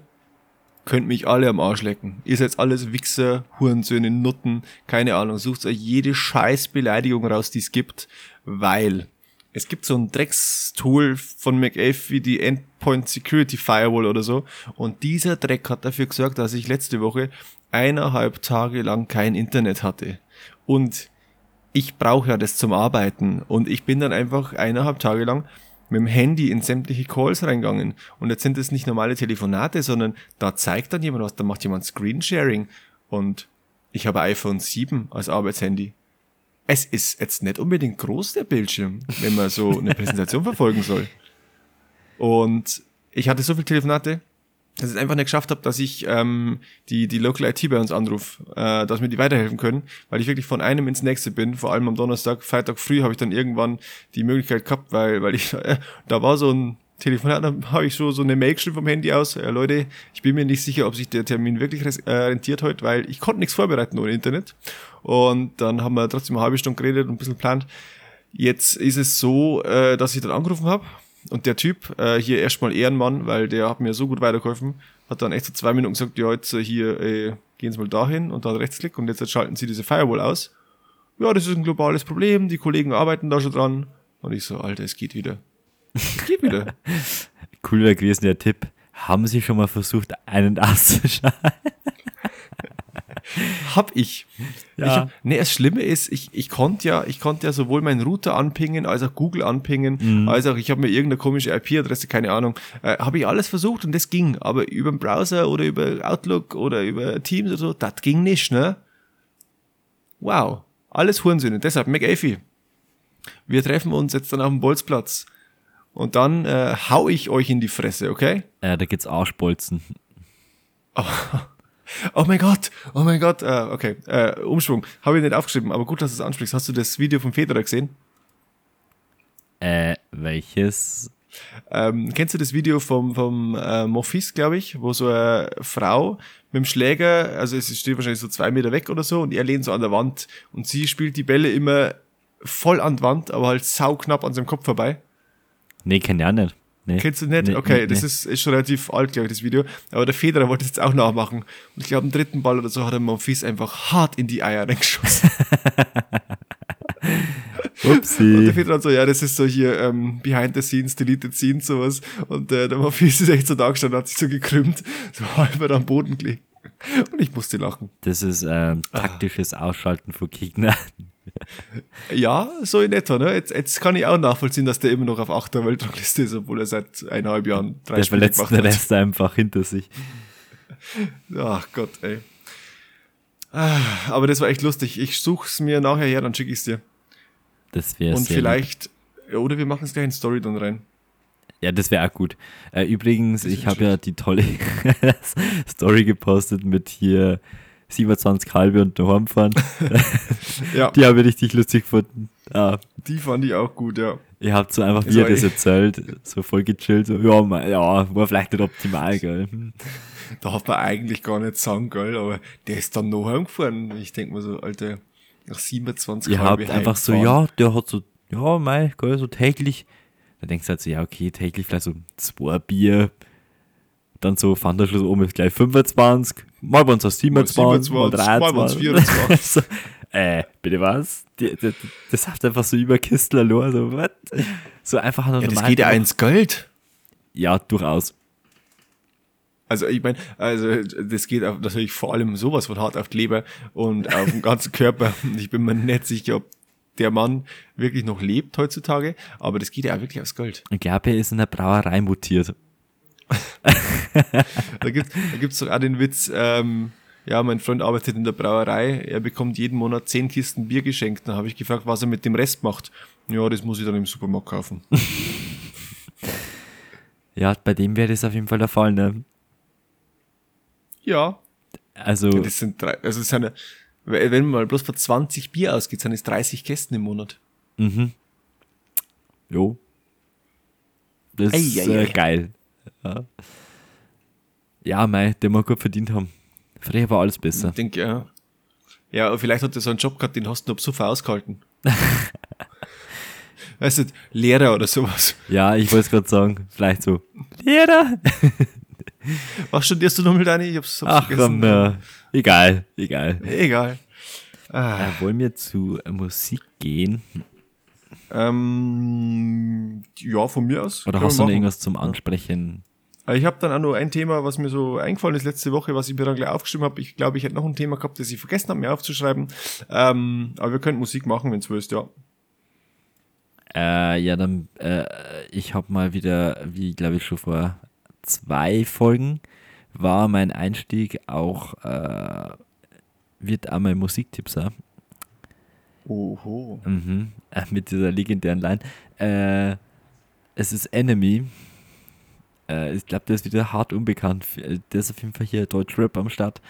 könnt mich alle am Arsch lecken. Ihr seid alles Wichser, Hurensöhne, Nutten, keine Ahnung. Sucht euch jede scheiß Beleidigung raus, die es gibt, weil es gibt so ein Dreckstool von McAfee, die Endpoint Security Firewall oder so. Und dieser Dreck hat dafür gesorgt, dass ich letzte Woche eineinhalb Tage lang kein Internet hatte. Und ich brauche ja das zum Arbeiten. Und ich bin dann einfach eineinhalb Tage lang mit dem Handy in sämtliche Calls reingegangen. Und jetzt sind es nicht normale Telefonate, sondern da zeigt dann jemand was, da macht jemand Screensharing. Und ich habe iPhone 7 als Arbeitshandy. Es ist jetzt nicht unbedingt groß, der Bildschirm, wenn man so eine Präsentation verfolgen soll. Und ich hatte so viele Telefonate, dass ich einfach nicht geschafft habe, dass ich ähm, die, die Local IT bei uns anrufe, äh, dass mir die weiterhelfen können, weil ich wirklich von einem ins nächste bin. Vor allem am Donnerstag, Freitag früh habe ich dann irgendwann die Möglichkeit gehabt, weil, weil ich, äh, da war so ein Telefonat, da habe ich so, so eine Mail geschrieben vom Handy aus. Äh, Leute, ich bin mir nicht sicher, ob sich der Termin wirklich äh, rentiert heute, weil ich konnte nichts vorbereiten ohne Internet. Und dann haben wir trotzdem eine halbe Stunde geredet und ein bisschen geplant. Jetzt ist es so, äh, dass ich dann angerufen habe und der Typ, äh, hier erstmal Ehrenmann, weil der hat mir so gut weitergeholfen, hat dann echt so zwei Minuten gesagt, ja, jetzt äh, hier, äh, gehen Sie mal dahin und dann Rechtsklick und jetzt schalten Sie diese Firewall aus. Ja, das ist ein globales Problem, die Kollegen arbeiten da schon dran. Und ich so, Alter, es geht wieder. Es geht wieder. Cool wäre gewesen der Tipp. Haben Sie schon mal versucht, einen auszuschalten? Hab ich. Ja. ich hab, nee, das Schlimme ist, ich, ich konnte ja, ich konnte ja sowohl meinen Router anpingen, als auch Google anpingen, Mhm. als auch ich habe mir irgendeine komische IP-Adresse, keine Ahnung, äh, habe ich alles versucht und das ging. Aber über den Browser oder über Outlook oder über Teams oder so, das ging nicht, ne? Wow. Alles Hurensöhne. Deshalb, McAfee. Wir treffen uns jetzt dann auf dem Bolzplatz. Und dann äh, hau ich euch in die Fresse, okay? Äh, da gibt's Arschbolzen. Oh mein Gott, oh mein Gott, äh, okay, äh, Umschwung, habe ich nicht aufgeschrieben, aber gut, dass du es ansprichst. Hast du das Video vom Federer gesehen? Äh, welches? Ähm, kennst du das Video vom, vom äh, Mofis, glaube ich, wo so eine Frau mit dem Schläger, also es steht wahrscheinlich so zwei Meter weg oder so, und er lehnt so an der Wand und sie spielt die Bälle immer voll an die Wand, aber halt sauknapp an seinem Kopf vorbei. Nee, kenn ich auch nicht. Nee. Kennst du nicht? Nee, okay, nee, das. Ist, ist schon relativ alt, glaube ich, das Video. Aber der Federer wollte es jetzt auch nachmachen. Und ich glaube, im dritten Ball oder so hat er Monfils einfach hart in die Eier reingeschossen. Und Upsi. der Federer hat so, ja, das ist so hier ähm, Behind the Scenes, Deleted Scenes, sowas. Und äh, der Monfils ist echt so da gestanden, hat sich so gekrümmt, so halber am Boden gelegt. Und ich musste lachen. Das ist ähm, taktisches Ausschalten von Gegnern. Ja, so in etwa, ne? Jetzt, jetzt kann ich auch nachvollziehen, dass der immer noch auf 8. Weltrangliste ist, obwohl er seit eineinhalb Jahren drei Der Spiele gemacht hat. Rest einfach hinter sich. Ach Gott, ey. Ah, Aber das war echt lustig. Ich such's mir nachher her, dann schicke ich's dir. Das wäre Und vielleicht, ja, oder wir machen es gleich in Story dann rein. Ja, das wäre auch gut. Äh, übrigens, ich habe ja die tolle Story gepostet mit hier 27 halbe und daheim fahren. Ja, Die habe ich richtig lustig gefunden. Ah, die fand ich auch gut, ja. ihr habt so einfach, wie war das erzählt, so voll gechillt. So, ja, mein, ja, war vielleicht nicht optimal, gell. Hm. Darf man eigentlich gar nicht sagen, gell, aber der ist dann noch heimgefahren. Ich denk mir so, Alter, nach 27 Ihr habt einfach so, ja, der hat so, ja, mei, gell, so täglich. Da denkst du halt so, ja, okay, täglich vielleicht so zwei Bier. Dann so, fand der Schluss oben ist gleich 25. Mal waren es auch 27, mal 27, mal waren's 23. 24. so, äh, bitte was? Die, die, das habt einfach so über Kistel allein, so, was? So einfach nur Ja, das normal geht ja ins Geld. Ja, durchaus. Also ich meine, also das geht auf, natürlich vor allem sowas von hart auf die Leber und auf den ganzen Körper. Und Ich bin mir nicht sicher, ob der Mann wirklich noch lebt heutzutage, aber das geht ja auch wirklich aufs Geld. Ich glaube, er ist in der Brauerei mutiert. Da gibt da gibt's doch auch den Witz, ähm, ja, mein Freund arbeitet in der Brauerei, er bekommt jeden Monat zehn Kisten Bier geschenkt. Dann habe ich gefragt, was er mit dem Rest macht. Ja, das muss ich dann im Supermarkt kaufen. Ja, bei dem wäre das auf jeden Fall der Fall, ne? ja, Also, das sind drei, also das sind, wenn man mal bloß von 20 Bier ausgeht, sind es 30 Kästen im Monat. mhm. Jo. Das ist äh, ei. geil. Ja, ja mei, der mag gut verdient haben. Früher war alles besser. Ich denke, ja. Ja, aber vielleicht hat er so einen Job gehabt, den hast du noch so ausgehalten. weißt du, Lehrer oder sowas. Ja, ich wollte es gerade sagen. Vielleicht so. Lehrer? Was studierst du nochmal, Dani? Ich hab's, hab's Ach vergessen. komm, ja. egal, egal. Egal. Ah, Äh, wollen wir zu Musik gehen? Ähm, ja, von mir aus. Oder können hast du noch irgendwas zum Ansprechen? Äh, Ich habe dann auch noch ein Thema, was mir so eingefallen ist letzte Woche, was ich mir dann gleich aufgeschrieben habe. Ich glaube, ich hätte noch ein Thema gehabt, das ich vergessen habe, mir aufzuschreiben. Ähm, aber wir könnten Musik machen, wenn es willst, ja. Äh, ja, dann, äh, ich habe mal wieder, wie glaube ich schon vor zwei Folgen, war mein Einstieg auch, äh, wird mein Musiktipp sein. Oho. Mhm. Äh, mit dieser legendären Line. Äh, es ist Enemy. Äh, ich glaube, der ist wieder hart unbekannt. Äh, Der ist auf jeden Fall hier Deutschrap am Start.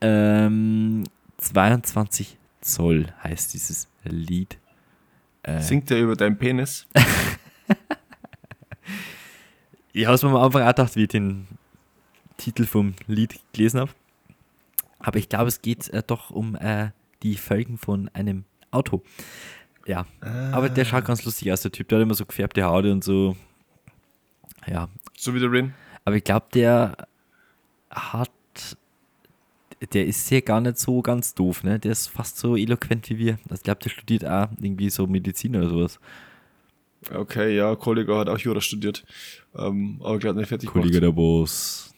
Ähm, 22 Zoll heißt dieses Lied. Äh, Singt er über deinen Penis? Ich habe es mir am Anfang auch gedacht, wie ich den Titel vom Lied gelesen habe. Aber ich glaube, es geht äh, doch um äh, die Felgen von einem Auto. Ja, aber der schaut ganz lustig aus, der Typ. Der hat immer so gefärbte Haut und so. Ja, So wie der Rin? aber ich glaube, der hat. Der ist ja gar nicht so ganz doof, ne? Der ist fast so eloquent wie wir. Also ich glaube, der studiert auch irgendwie so Medizin oder sowas. Okay, ja, Kollege hat auch Jura studiert. Ähm, aber gerade nicht fertig Kollege der Boss.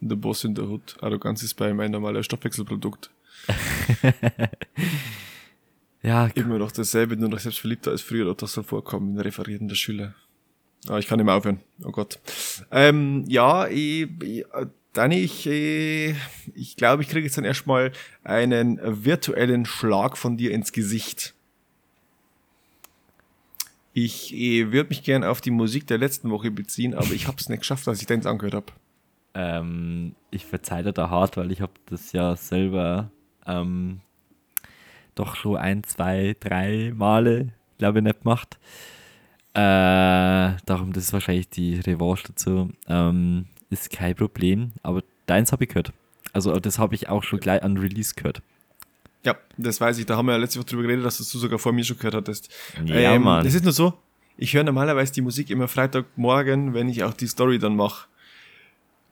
Der Boss in der Hut. Arroganz ist bei ihm ein normales Stoffwechselprodukt. Ja, Immer noch dasselbe, nur noch selbstverliebter als früher. Das soll vorkommen in Referieren der Schüler. Ah, ich kann nicht mehr aufhören. Oh Gott. Ähm, ja, ich, ich, äh, Dani, ich, äh, ich glaube, ich kriege jetzt dann erstmal einen virtuellen Schlag von dir ins Gesicht. Ich würde mich gern auf die Musik der letzten Woche beziehen, aber ich habe es nicht geschafft, als ich deins angehört habe. ähm, ich verzeihe dir da hart, weil ich habe das ja selber ähm, doch schon ein, zwei, drei Male, glaube ich, nicht gemacht. Äh, darum, das ist wahrscheinlich die Revanche dazu. Ähm, ist kein Problem, aber deins habe ich gehört. Also das habe ich auch schon gleich an Release gehört. Ja, das weiß ich. Da haben wir ja letzte Woche drüber geredet, dass das du sogar vor mir schon gehört hattest. Ja, Mann. Es ist nur so, ich höre normalerweise die Musik immer Freitagmorgen, wenn ich auch die Story dann mache.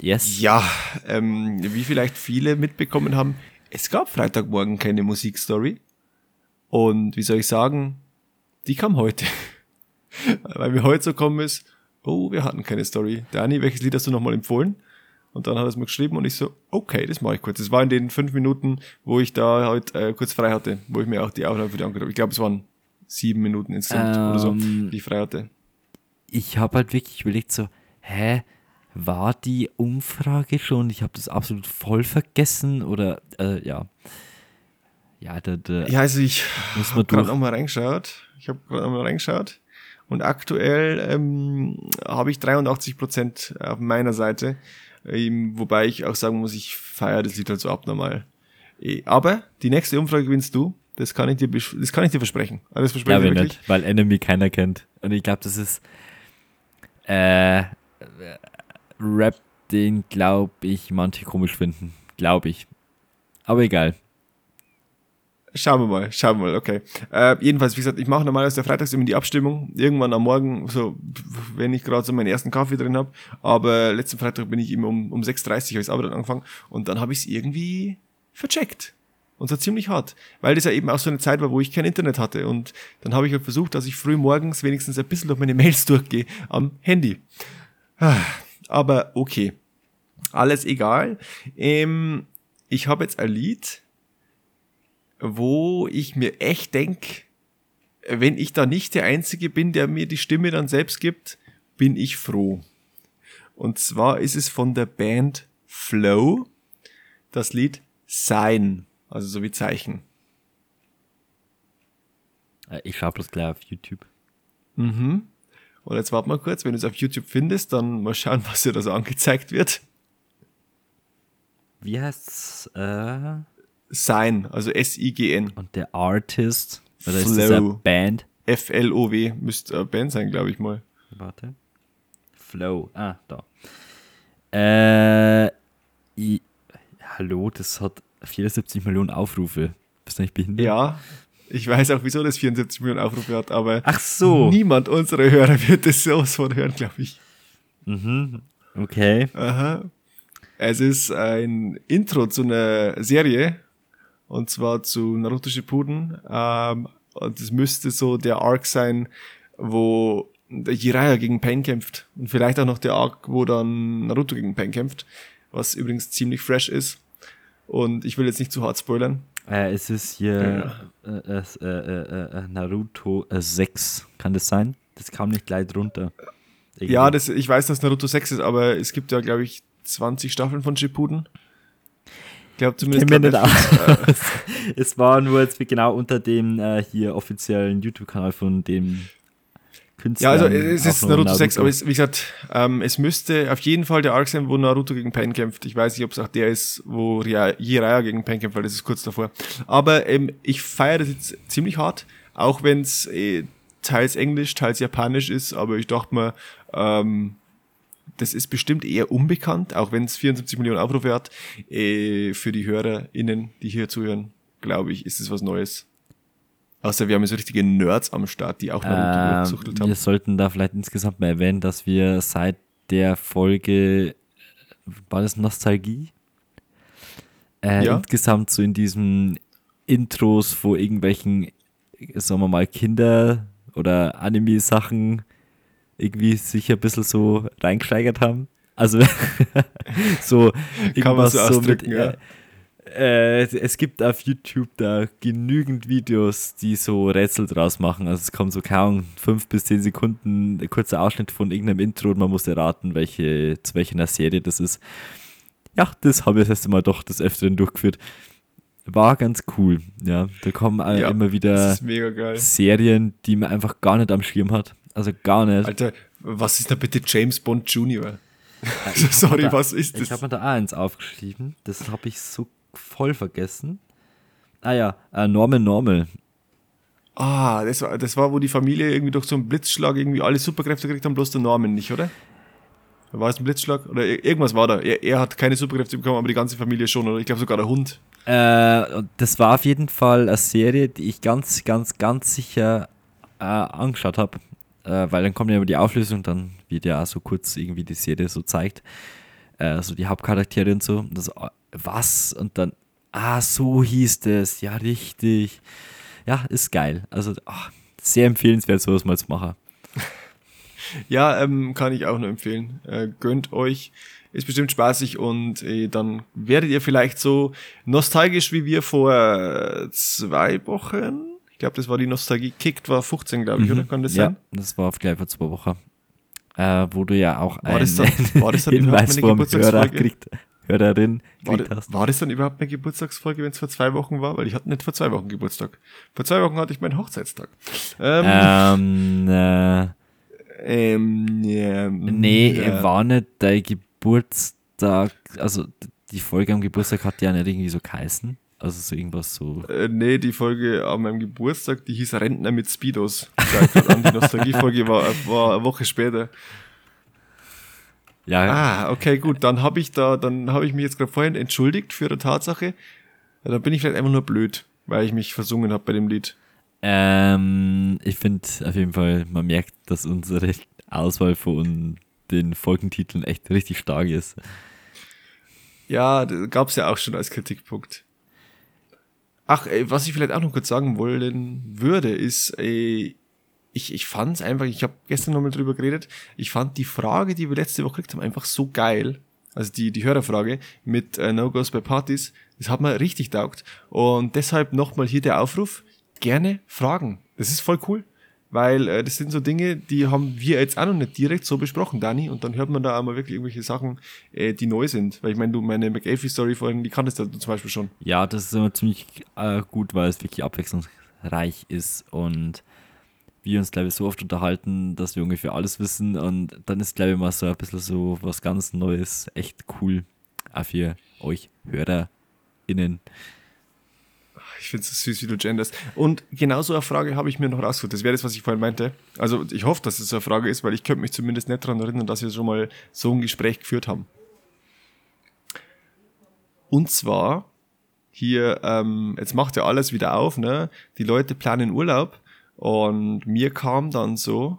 Yes. Ja, ähm, wie vielleicht viele mitbekommen haben, es gab Freitagmorgen keine Musikstory. Und wie soll ich sagen, die kam heute. Weil mir heute so gekommen ist, oh, wir hatten keine Story. Dani, welches Lied hast du nochmal empfohlen? Und dann hat er es mir geschrieben und ich so, okay, das mache ich kurz. Das war in den fünf Minuten, wo ich da heute äh, kurz frei hatte, wo ich mir auch die Aufnahme für die angehört habe. Ich glaube, es waren sieben Minuten insgesamt oder so, Ähm, die ich frei hatte. ich habe halt wirklich überlegt so, hä, war die Umfrage schon? Ich habe das absolut voll vergessen oder äh, ja. Ja, da, da Ja, also ich habe gerade mal reingeschaut. Ich habe gerade mal reingeschaut. Und aktuell ähm, habe ich 83 Prozent auf meiner Seite. Ähm, wobei ich auch sagen muss, ich feiere das Lied halt so abnormal. Eh, Aber die nächste Umfrage gewinnst du. Das kann ich dir, das kann ich dir versprechen. Also das verspreche Glaube ich wirklich. nicht, weil Enemy keiner kennt. Und ich glaube, das ist äh, Rap, den glaube ich manche komisch finden. Glaube ich. Aber egal. Schauen wir mal, schauen wir mal, okay. Äh, jedenfalls, wie gesagt, ich mache normalerweise freitags immer die Abstimmung. Irgendwann am Morgen, so, wenn ich gerade so meinen ersten Kaffee drin habe. Aber letzten Freitag bin ich immer um, um 6.30 Uhr, habe ich Arbeit angefangen. Und dann habe ich es irgendwie vercheckt. Und zwar ziemlich hart. Weil das ja eben auch so eine Zeit war, wo ich kein Internet hatte. Und dann habe ich halt versucht, dass ich früh morgens wenigstens ein bisschen durch meine Mails durchgehe am Handy. Aber okay. Alles egal. Ähm, ich habe jetzt ein Lied, wo ich mir echt denk, wenn ich da nicht der Einzige bin, der mir die Stimme dann selbst gibt, bin ich froh. Und zwar ist es von der Band Flow das Lied Sein, also so wie Zeichen. Äh, ich schaue bloß gleich auf YouTube. Und jetzt warte mal kurz, wenn du es auf YouTube findest, dann mal schauen, was dir da so angezeigt wird. Wie heißt's? Äh, Sein, also S-I-G-N. und der Artist? Oder ist das eine Flow. Band? F-L-O-W müsste eine Band sein, glaube ich mal. Warte. Flow. Ah, da. Äh, hallo, das hat 74 Millionen Aufrufe. Bist du nicht behindert? Ja, ich weiß auch, wieso das 74 Millionen Aufrufe hat, aber Ach so. niemand unserer Hörer wird das sowas von hören, glaube ich. Okay. Aha. Es ist ein Intro zu einer Serie, und zwar zu Naruto Shippuden. Ähm, und es müsste so der Arc sein, wo der Jiraiya gegen Pain kämpft. Und vielleicht auch noch der Arc, wo dann Naruto gegen Pain kämpft. Was übrigens ziemlich fresh ist. Und ich will jetzt nicht zu hart spoilern. Äh, es ist hier äh, äh, äh, äh, äh, Naruto äh, 6. Kann das sein? Das kam nicht gleich drunter. Irgendwie. Ja, das, ich weiß, dass Naruto 6 ist, aber es gibt ja, glaube ich, 20 Staffeln von Shippuden. Ich glaube zumindest. Mir glaub, nicht aus. es war nur jetzt genau unter dem äh, hier offiziellen YouTube-Kanal von dem Künstler. Ja, also es ist Naruto, 6, aber es, wie gesagt, ähm, es müsste auf jeden Fall der Arc sein, wo Naruto gegen Pain kämpft. Ich weiß nicht, ob es auch der ist, wo Jiraiya gegen Pain kämpft, weil das ist kurz davor. Aber ähm, ich feiere das jetzt ziemlich hart, auch wenn es äh, teils Englisch, teils Japanisch ist, aber ich dachte mir, ähm, das ist bestimmt eher unbekannt, auch wenn es 74 Millionen Aufrufe hat. Äh, für die HörerInnen, die hier zuhören, glaube ich, ist es was Neues. Außer wir haben so richtige Nerds am Start, die auch Naruto äh, gezuchtelt haben. wir sollten da vielleicht insgesamt mal erwähnen, dass wir seit der Folge, war das Nostalgie? Äh, Ja. Insgesamt so in diesen Intros vor irgendwelchen, sagen wir mal, Kinder- oder Anime-Sachen irgendwie sich ein bisschen so reingesteigert haben. Also so Kann man irgendwas so mit, ausdrücken, ja. Äh, äh, es gibt auf YouTube da genügend Videos, die so Rätsel draus machen. Also es kommen so kaum fünf bis zehn Sekunden ein kurzer Ausschnitt von irgendeinem Intro und man muss erraten, welche, zu welcher Serie das ist. Ja, das habe ich das erste Mal doch des Öfteren durchgeführt. War ganz cool, ja. Da kommen äh, Ja, immer wieder. Serien, die man einfach gar nicht am Schirm hat. Also gar nicht. Alter, was ist da bitte James Bond Junior? Also, sorry, Da- was ist Ich das? habe mir da auch eins aufgeschrieben. Das habe ich so voll vergessen. Ah ja, äh, Normal Normal. Ah, das war, das war, wo die Familie irgendwie durch so einen Blitzschlag irgendwie alle Superkräfte gekriegt haben, bloß der Norman nicht, oder? War es ein Blitzschlag? Oder ir- irgendwas war da. Er, er hat keine Superkräfte bekommen, aber die ganze Familie schon, oder? Ich glaube sogar der Hund. Äh, das war auf jeden Fall eine Serie, die ich ganz, ganz, ganz sicher äh, angeschaut habe. Äh, weil dann kommt ja immer die Auflösung, dann wird ja auch so kurz irgendwie die Serie so zeigt. Äh, so die Hauptcharaktere und so. Das, was? Und dann, ah, so hieß das. Ja, richtig. Ja, ist geil. Also, ach, sehr empfehlenswert, sowas mal zu machen. Ja, ähm, kann ich auch nur empfehlen. Äh, gönnt euch. Ist bestimmt spaßig und äh, dann werdet ihr vielleicht so nostalgisch wie wir vor zwei Wochen. Ich glaube, das war die Nostalgie. Kickt war 15, glaube ich, oder? Kann das Mhm. ja, sein? das war auf gleich vor zwei Wochen. Äh, wo du ja auch War einen das dann- war das dann überhaupt Hinweis vom Hörer kriegt, Hörerin War, gekriegt das- hast. war das dann überhaupt eine Geburtstagsfolge, wenn es vor zwei Wochen war? Weil ich hatte nicht vor zwei Wochen Geburtstag. Vor zwei Wochen hatte ich meinen Hochzeitstag. Ähm, Ähm, äh, ähm, ja, nee, ja. war nicht dein Geburtstag, also die Folge am Geburtstag hat ja nicht irgendwie so geheißen. Also so irgendwas so. Äh, nee, die Folge an meinem Geburtstag, die hieß Rentner mit Speedos. Die Nostalgie-Folge war, war eine Woche später. Ja, Ah, okay, gut. Dann habe ich da, dann habe ich mich jetzt gerade vorhin entschuldigt für die Tatsache. Ja, dann bin ich vielleicht einfach nur blöd, weil ich mich versungen habe bei dem Lied. ähm, ich finde auf jeden Fall, man merkt, dass unsere Auswahl von den Folgentiteln echt richtig stark ist. Ja, das gab's ja auch schon als Kritikpunkt. Ach, ey, was ich vielleicht auch noch kurz sagen wollen würde, ist, ey, ich, ich fand's einfach, ich habe gestern nochmal drüber geredet, ich fand die Frage, die wir letzte Woche gekriegt haben, einfach so geil. Also die, die Hörerfrage mit äh, No-Gos bei Partys, das hat mir richtig taugt. Und deshalb nochmal hier der Aufruf, gerne fragen. Das ist voll cool. Weil äh, das sind so Dinge, die haben wir jetzt auch noch nicht direkt so besprochen, Dani. Und dann hört man da auch mal wirklich irgendwelche Sachen, äh, die neu sind. Weil ich meine, du meine McAfee-Story vorhin, die kanntest du zum Beispiel schon. Ja, das ist immer ziemlich äh, gut, weil es wirklich abwechslungsreich ist und wir uns, glaube ich, so oft unterhalten, dass wir ungefähr alles wissen und dann ist, glaube ich, mal so ein bisschen so was ganz Neues, echt cool, auch für euch HörerInnen. Ich finde es so süß, wie du genders. Und genau so eine Frage habe ich mir noch rausgesucht. Das wäre das, was ich vorhin meinte. Also ich hoffe, dass es so eine Frage ist, weil ich könnte mich zumindest nicht daran erinnern, dass wir schon mal so ein Gespräch geführt haben. Und zwar hier, ähm, jetzt macht ja alles wieder auf, ne? Die Leute planen Urlaub und mir kam dann so,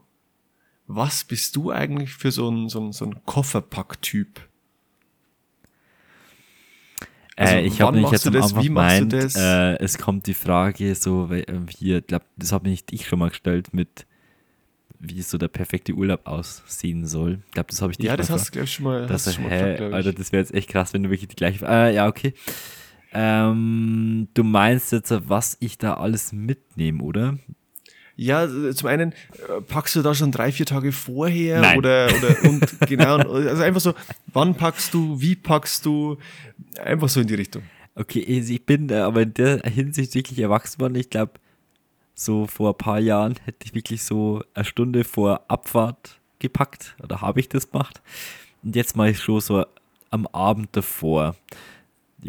was bist du eigentlich für so ein, so ein, so ein Kofferpack-Typ? Also, äh, ich wann habe mich machst jetzt das? Wie machst du das? äh, es kommt die Frage so, weil, äh, hier, glaub, das habe nicht ich schon mal gestellt mit, wie so der perfekte Urlaub aussehen soll. Ich glaube, das habe ich dich Ja, das hast du, glaube ich, schon mal, Das hast schon mal gefragt. Alter, das wäre jetzt echt krass, wenn du wirklich die gleiche. Äh, ja, okay. Ähm, du meinst jetzt, was ich da alles mitnehme, oder? Ja, äh, zum einen äh, packst du da schon drei, vier Tage vorher Nein. oder, oder und genau, also einfach so, wann packst du, wie packst du, einfach so in die Richtung. Okay, also ich bin äh, aber in der Hinsicht wirklich erwachsen worden. Ich glaube, so vor ein paar Jahren hätte ich wirklich so eine Stunde vor Abfahrt gepackt oder habe ich das gemacht. Und jetzt mache ich schon so am Abend davor.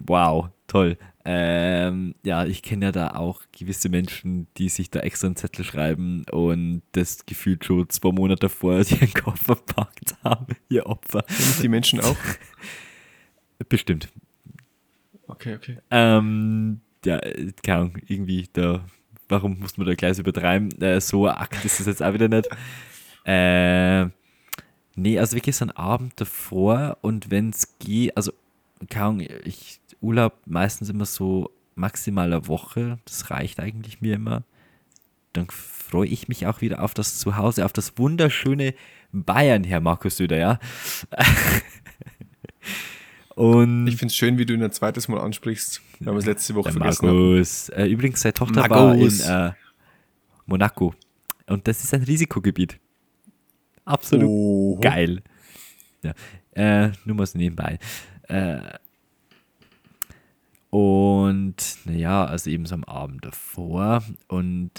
Wow, toll. Ähm, ja, ich kenne ja da auch gewisse Menschen, die sich da extra einen Zettel schreiben und das gefühlt schon zwei Monate davor ihren Koffer packt haben, ihr Opfer. Ich die Menschen auch? Bestimmt. Okay, okay. Ähm, ja, keine Ahnung, irgendwie da, warum muss man da gleich übertreiben? Äh, so Akt ist es jetzt auch wieder nicht. Äh, nee, also wirklich so ein Abend davor und wenn es geht, also, keine Ahnung, ich Urlaub meistens immer so maximal eine Woche, das reicht eigentlich mir immer. dann freue ich mich auch wieder auf das Zuhause, auf das wunderschöne Bayern, Herr Markus Söder, ja. Und Ich finde es schön, wie du ihn ein zweites Mal ansprichst. Wir haben es letzte Woche vergessen. haben. Markus, äh, übrigens, seine Tochter war in Markus. äh, Monaco. Und das ist ein Risikogebiet. Absolut Oho. geil. Ja. Äh, nur mal so nebenbei. Äh, und naja, also eben so am Abend davor. Und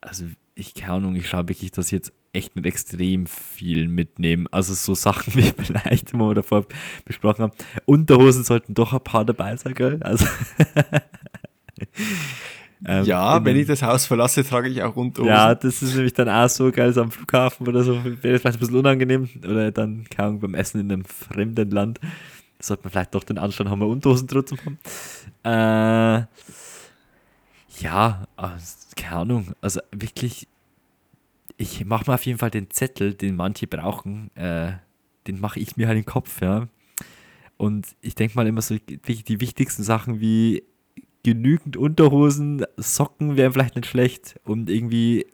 also ich keine Ahnung, ich schaue wirklich, dass ich jetzt echt nicht extrem viel mitnehmen. Also so Sachen wie vielleicht, wo wir davor besprochen haben. Unterhosen sollten doch ein paar dabei sein, gell? Also ähm, Ja, wenn ich das Haus verlasse, trage ich auch Unterhosen. ja, das ist nämlich dann auch so geil, so am Flughafen oder so, wäre vielleicht ein bisschen unangenehm. Oder dann, keine Ahnung, beim Essen in einem fremden Land. Sollte man vielleicht doch den Anstand haben, wir Unterhosen trotzdem haben. Äh, ja, also, keine Ahnung. Also wirklich, ich mache mir auf jeden Fall den Zettel, den manche brauchen, äh, den mache ich mir halt im Kopf, ja. Und ich denke mal immer so, die wichtigsten Sachen wie genügend Unterhosen, Socken wären vielleicht nicht schlecht und irgendwie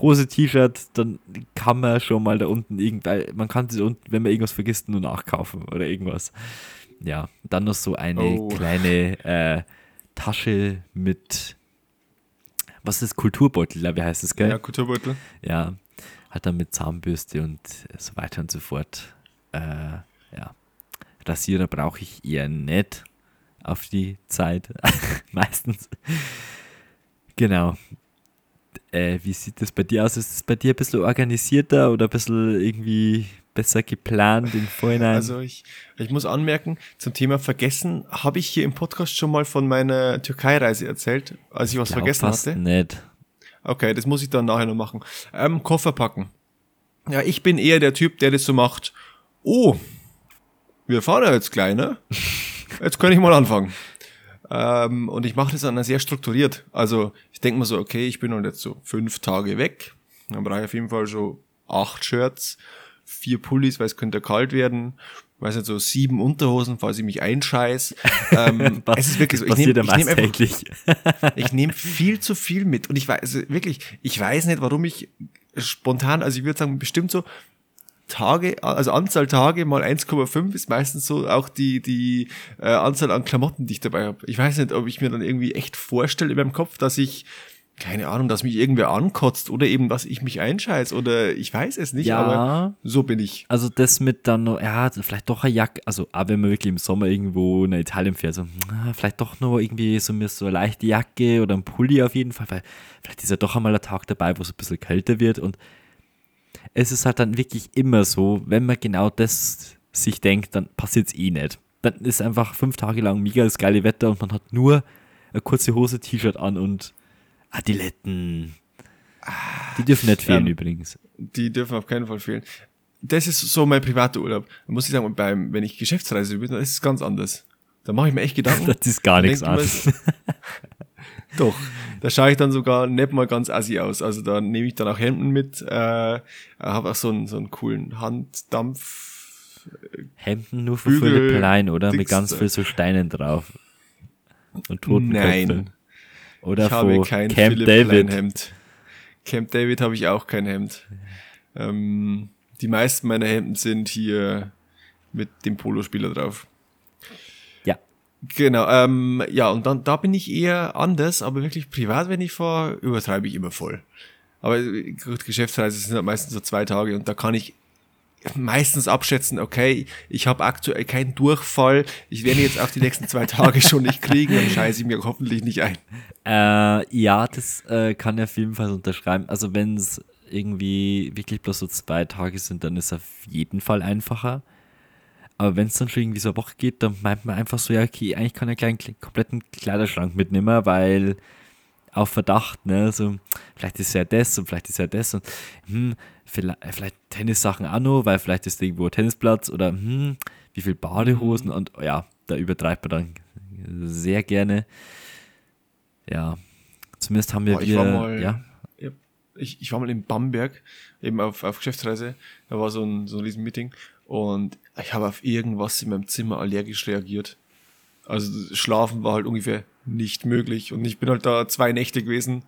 Hose, T-Shirt, dann kann man schon mal da unten irgendwann, man kann sie unten, wenn man irgendwas vergisst, nur nachkaufen oder irgendwas. Ja, dann noch so eine Oh. kleine äh, Tasche mit, was ist Kulturbeutel, wie heißt das, gell? Ja, Kulturbeutel. Ja, hat dann mit Zahnbürste und so weiter und so fort. Äh, ja. Rasierer brauche ich eher nicht auf die Zeit. Meistens. Genau. Äh, wie sieht das bei dir aus? Ist es bei dir ein bisschen organisierter oder ein bisschen irgendwie besser geplant im Vorhinein? Also ich, ich muss anmerken, zum Thema Vergessen habe ich hier im Podcast schon mal von meiner Türkei-Reise erzählt, als ich was Glaub vergessen fast hatte. nicht. Okay, das muss ich dann nachher noch machen. Ähm, Koffer packen. Ja, ich bin eher der Typ, der das so macht. Oh, wir fahren ja jetzt gleich, ne? Jetzt kann ich mal anfangen. Ähm, und ich mache das dann sehr strukturiert. Also ich denke mir so, okay, ich bin halt jetzt so fünf Tage weg. Dann brauche ich auf jeden Fall so acht Shirts, vier Pullis, weil es könnte kalt werden. Weiß nicht, so sieben Unterhosen, falls ich mich einscheiß. Ähm, es ist wirklich so. Ich nehme nehm einfach ich nehme viel zu viel mit und ich weiß also wirklich, ich weiß nicht, warum ich spontan, also ich würde sagen, bestimmt so Tage, also Anzahl Tage mal 1,5 ist meistens so auch die, die äh, Anzahl an Klamotten, die ich dabei habe. Ich weiß nicht, ob ich mir dann irgendwie echt vorstelle in meinem Kopf, dass ich, keine Ahnung, dass mich irgendwer ankotzt oder eben, dass ich mich einscheiß oder ich weiß es nicht, Ja. aber so bin ich. Also das mit dann noch, ja, vielleicht doch eine Jacke, also auch wenn man wirklich im Sommer irgendwo nach Italien fährt, so, vielleicht doch noch irgendwie so, mir so eine leichte Jacke oder ein Pulli auf jeden Fall, weil vielleicht ist ja doch einmal ein Tag dabei, wo es ein bisschen kälter wird und es ist halt dann wirklich immer so, wenn man genau das sich denkt, dann passiert es eh nicht. Dann ist einfach fünf Tage lang mega das geile Wetter und man hat nur eine kurze Hose, T-Shirt an und Adiletten. Die dürfen nicht fehlen Ähm, übrigens. Die dürfen auf keinen Fall fehlen. Das ist so mein privater Urlaub. Da muss ich sagen, beim, wenn ich Geschäftsreise bin, dann ist es ganz anders. Da mache ich mir echt Gedanken. Das ist gar nichts denkt man, an. Doch, da schaue ich dann sogar nicht mal ganz assi aus. Also da nehme ich dann auch Hemden mit, äh, habe auch so einen, so einen coolen Handdampf. Hemden nur für Bügel, Philipp Plein, oder? Mit Dings ganz da. viel so Steinen drauf. Und Totenköpfe. Nein, Oder ich habe kein Camp Philipp David. Hemd. Camp David habe ich auch kein Hemd. Ähm, die meisten meiner Hemden sind hier mit dem Polospieler drauf. Genau, ähm, ja, und dann da bin ich eher anders, aber wirklich privat, wenn ich fahre, übertreibe ich immer voll. Aber gut, Geschäftsreise sind halt meistens so zwei Tage und da kann ich meistens abschätzen, okay, ich habe aktuell keinen Durchfall, ich werde jetzt auch die nächsten zwei Tage schon nicht kriegen, dann scheiße ich mir hoffentlich nicht ein. Äh, ja, das äh, kann ich auf jeden Fall unterschreiben. Also wenn es irgendwie wirklich bloß so zwei Tage sind, dann ist es auf jeden Fall einfacher. Aber wenn es dann schon irgendwie so eine Woche geht, dann meint man einfach so, ja, okay, eigentlich kann ich einen kleinen, kompletten Kleiderschrank mitnehmen, weil auf Verdacht, ne, so, vielleicht ist ja das und vielleicht ist ja das und, hm, vielleicht, vielleicht Tennissachen auch noch, weil vielleicht ist irgendwo ein Tennisplatz oder, hm, wie viel Badehosen und, ja, da übertreibt man dann sehr gerne. Ja, zumindest haben wir, Boah, ich wir war mal- Ja, ich, ich war mal in Bamberg, eben auf, auf Geschäftsreise, da war so ein, so ein riesen Meeting und ich habe auf irgendwas in meinem Zimmer allergisch reagiert. Also schlafen war halt ungefähr nicht möglich und ich bin halt da zwei Nächte gewesen.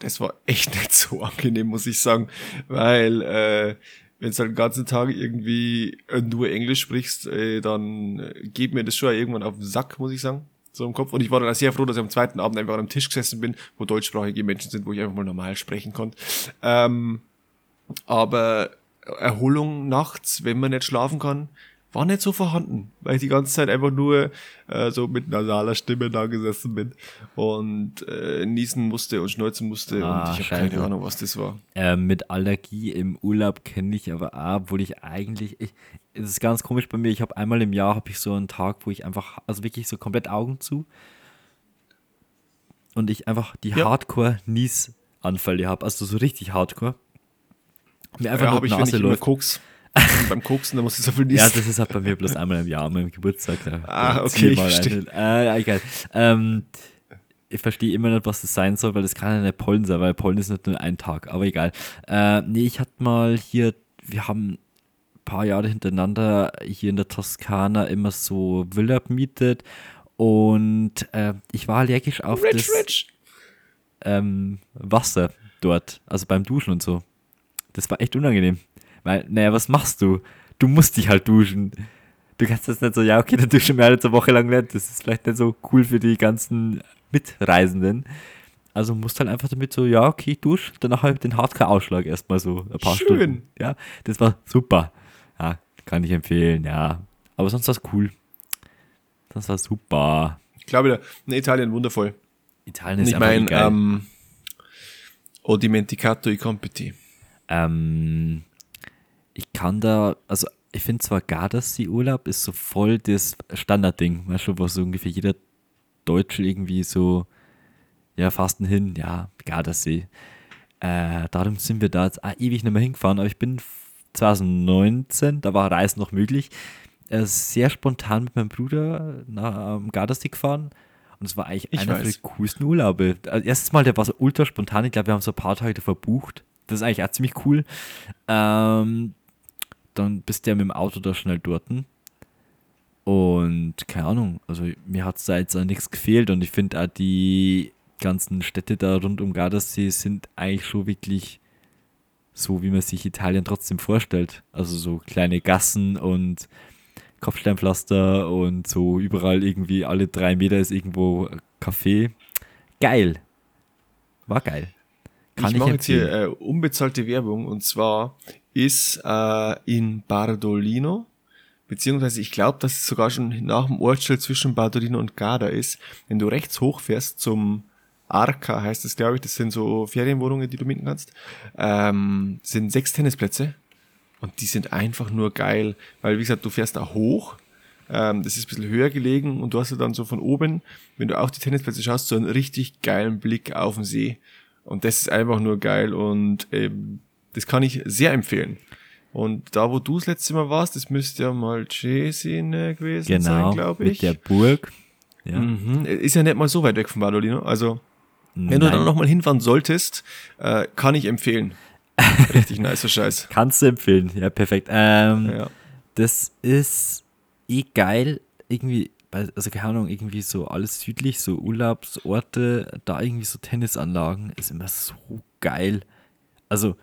das war echt nicht so angenehm, muss ich sagen, weil äh, wenn du halt den ganzen Tag irgendwie nur Englisch sprichst, äh, dann geht mir das schon irgendwann auf den Sack, muss ich sagen, so im Kopf. Und ich war dann sehr froh, dass ich am zweiten Abend einfach an einem Tisch gesessen bin, wo deutschsprachige Menschen sind, wo ich einfach mal normal sprechen konnte. Ähm, aber Erholung nachts, wenn man nicht schlafen kann, war nicht so vorhanden, weil ich die ganze Zeit einfach nur äh, so mit nasaler Stimme da gesessen bin und äh, niesen musste und schneuzen musste Ah, und ich habe keine Ahnung, was das war. Äh, mit Allergie im Urlaub kenne ich aber auch, obwohl ich eigentlich, ich, es ist ganz komisch bei mir, ich habe einmal im Jahr habe ich so einen Tag, wo ich einfach, also wirklich so komplett Augen zu und ich einfach die Ja. Hardcore-Niesanfälle habe, also so richtig Hardcore. Mir einfach Ja, nur ich, wenn Nase ich immer läuft. Koks. Beim Koksen, da muss ich so viel Ja, das ist halt bei mir bloß einmal im Jahr, an meinem Geburtstag. Ah, okay, ich verstehe. Äh, ja, egal. Ähm, ich verstehe immer nicht, was das sein soll, weil das kann ja nicht Pollen sein, weil Pollen ist nicht nur ein Tag, aber egal. Äh, nee, ich hatte mal hier, wir haben ein paar Jahre hintereinander hier in der Toskana immer so Villa gemietet und äh, ich war allergisch auf Rich, das rich. ähm, Wasser dort, also beim Duschen und so. Das war echt unangenehm. Weil, naja, was machst du? Du musst dich halt duschen. Du kannst jetzt nicht so, ja, okay, dann duschen wir jetzt eine Woche lang nicht. Das ist vielleicht nicht so cool für die ganzen Mitreisenden. Also musst halt einfach damit so, ja, okay, dusch, danach halt den Hardcore-Ausschlag erstmal so ein paar Schön. Stunden. Ja, das war super. Ja, kann ich empfehlen, ja. Aber sonst war es cool. Das war super. Ich glaube, in Italien wundervoll. Italien ist ich einfach meine, geil. ähm, O dimenticato i compiti. Ähm, ich kann da, also ich finde zwar Gardasee-Urlaub ist so voll das Standardding, weißt du, was so ungefähr jeder Deutsche irgendwie so, ja, fasten hin, ja, Gardasee. Äh, darum sind wir da jetzt auch ewig nicht mehr hingefahren, aber ich bin 2019, da war Reisen noch möglich, äh, sehr spontan mit meinem Bruder nach ähm, Gardasee gefahren und es war eigentlich Ich einer weiß. der coolsten Urlaube. Also erstes Mal, der war so ultra spontan, ich glaube, wir haben so ein paar Tage verbucht. Das ist eigentlich auch ziemlich cool. Ähm, dann bist du ja mit dem Auto da schnell dort. Und keine Ahnung, also mir hat es da jetzt auch nichts gefehlt und ich finde auch die ganzen Städte da rund um Gardasee sind eigentlich schon wirklich so, wie man sich Italien trotzdem vorstellt. Also so kleine Gassen und Kopfsteinpflaster und so überall irgendwie alle drei Meter ist irgendwo Café. Geil. War geil. Kann ich ich, mache jetzt hier äh, unbezahlte Werbung und zwar ist äh, in Bardolino, beziehungsweise ich glaube, dass es sogar schon nach dem Ortsschild zwischen Bardolino und Garda ist. Wenn du rechts hochfährst zum Arca, heißt es, glaube ich, das sind so Ferienwohnungen, die du mieten kannst, ähm, sind sechs Tennisplätze und die sind einfach nur geil, weil wie gesagt, du fährst da hoch, ähm, das ist ein bisschen höher gelegen und du hast ja dann so von oben, wenn du auf die Tennisplätze schaust, so einen richtig geilen Blick auf den See. Und das ist einfach nur geil und ähm, das kann ich sehr empfehlen. Und da, wo du das letzte Mal warst, das müsste ja mal Cesine gewesen Genau, sein, glaube mit ich. der Burg. Ja. Mhm. Ist ja nicht mal so weit weg von Bardolino. Also, wenn du Nein. dann nochmal hinfahren solltest, äh, kann ich empfehlen. Richtig nicer Scheiß. Kannst du empfehlen, ja, perfekt. Ähm, Ja. Das ist eh geil, irgendwie, also keine Ahnung, irgendwie so alles südlich, so Urlaubsorte, da irgendwie so Tennisanlagen, ist immer so geil. Also,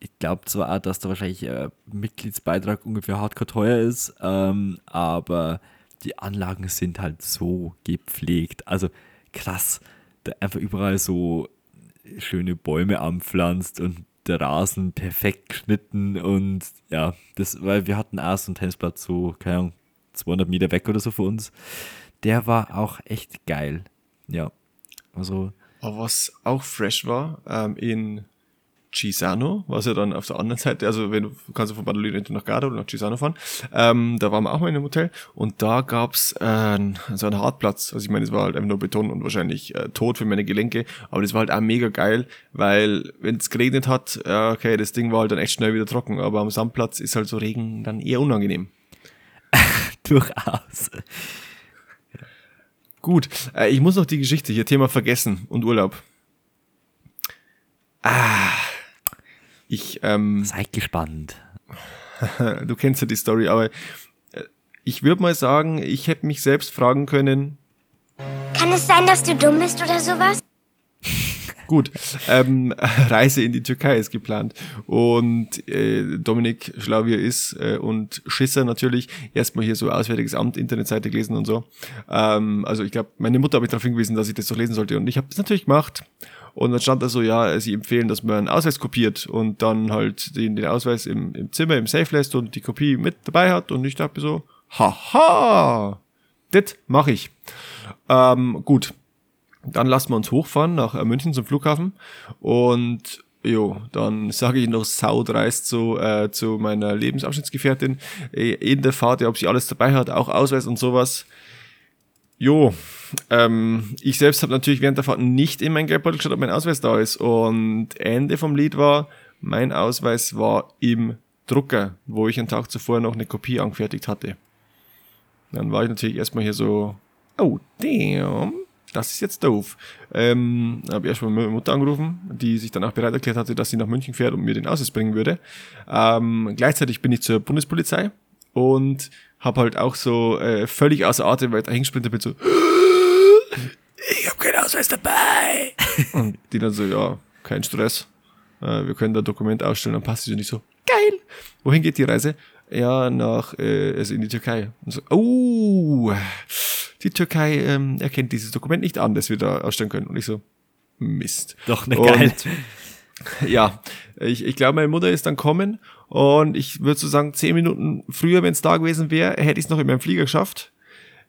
ich glaube zwar auch, dass da wahrscheinlich äh, Mitgliedsbeitrag ungefähr hardcore teuer ist, ähm, aber die Anlagen sind halt so gepflegt. Also krass, da einfach überall so schöne Bäume anpflanzt und der Rasen perfekt geschnitten und ja, das, weil wir hatten auch so einen Tennisplatz so, keine Ahnung, 200 Meter weg oder so für uns. Der war auch echt geil. Ja, also Aber was auch fresh war, ähm, in Cisano, was ja dann auf der anderen Seite, also wenn du kannst du von Badolino nach Garda oder nach Cisano fahren, ähm, da waren wir auch mal in einem Hotel und da gab's äh, so einen Hartplatz. Also ich meine, es war halt einfach nur Beton und wahrscheinlich äh, tot für meine Gelenke, aber das war halt auch mega geil, weil wenn es geregnet hat, ja, okay, das Ding war halt dann echt schnell wieder trocken, aber am Sandplatz ist halt so Regen dann eher unangenehm. durchaus. Gut, äh, ich muss noch die Geschichte hier, Thema Vergessen und Urlaub. Ah, ich, ähm, Seid gespannt. du kennst ja die Story, aber äh, ich würde mal sagen, ich hätte mich selbst fragen können, Kann es sein, dass du dumm bist oder sowas? Gut, ähm, Reise in die Türkei ist geplant und äh, Dominik, schlau wie er ist äh, und Schisser natürlich, erstmal hier so Auswärtiges Amt, Internetseite gelesen und so. Ähm, also ich glaube, meine Mutter hat mich darauf hingewiesen, dass ich das doch lesen sollte und ich habe das natürlich gemacht. Und dann stand da so, ja, sie empfehlen, dass man einen Ausweis kopiert und dann halt den, den Ausweis im, im Zimmer, im Safe lässt und die Kopie mit dabei hat. Und ich dachte so, haha, das mache ich. Ähm, gut, dann lassen wir uns hochfahren nach äh, München zum Flughafen und Jo, dann sage ich noch saudreist so äh, zu meiner Lebensabschnittsgefährtin äh, in der Fahrt, ja, ob sie alles dabei hat, auch Ausweis und sowas. Jo, ähm, ich selbst habe natürlich während der Fahrt nicht in mein Geldbeutel geschaut, ob mein Ausweis da ist. Und Ende vom Lied war, mein Ausweis war im Drucker, wo ich einen Tag zuvor noch eine Kopie angefertigt hatte. Dann war ich natürlich erstmal hier so, oh damn, das ist jetzt doof. Ähm, habe erstmal meine Mutter angerufen, die sich danach bereit erklärt hatte, dass sie nach München fährt und mir den Ausweis bringen würde. Ähm, gleichzeitig bin ich zur Bundespolizei und habe halt auch so äh, völlig außer Atem, weil ich da hingesprintet bin, so ich habe keinen Ausweis dabei. und die dann so, ja, kein Stress. Äh, wir können da Dokument ausstellen, dann passt es und ich so, geil. Wohin geht die Reise? Ja, nach, äh, also in die Türkei. Und so, oh, die Türkei ähm, erkennt dieses Dokument nicht an, das wir da ausstellen können. Und ich so, Mist. Doch, ne, geil. ja, ich, ich glaube, meine Mutter ist dann kommen und ich würde so sagen, zehn Minuten früher, wenn es da gewesen wäre, hätte ich es noch in meinem Flieger geschafft.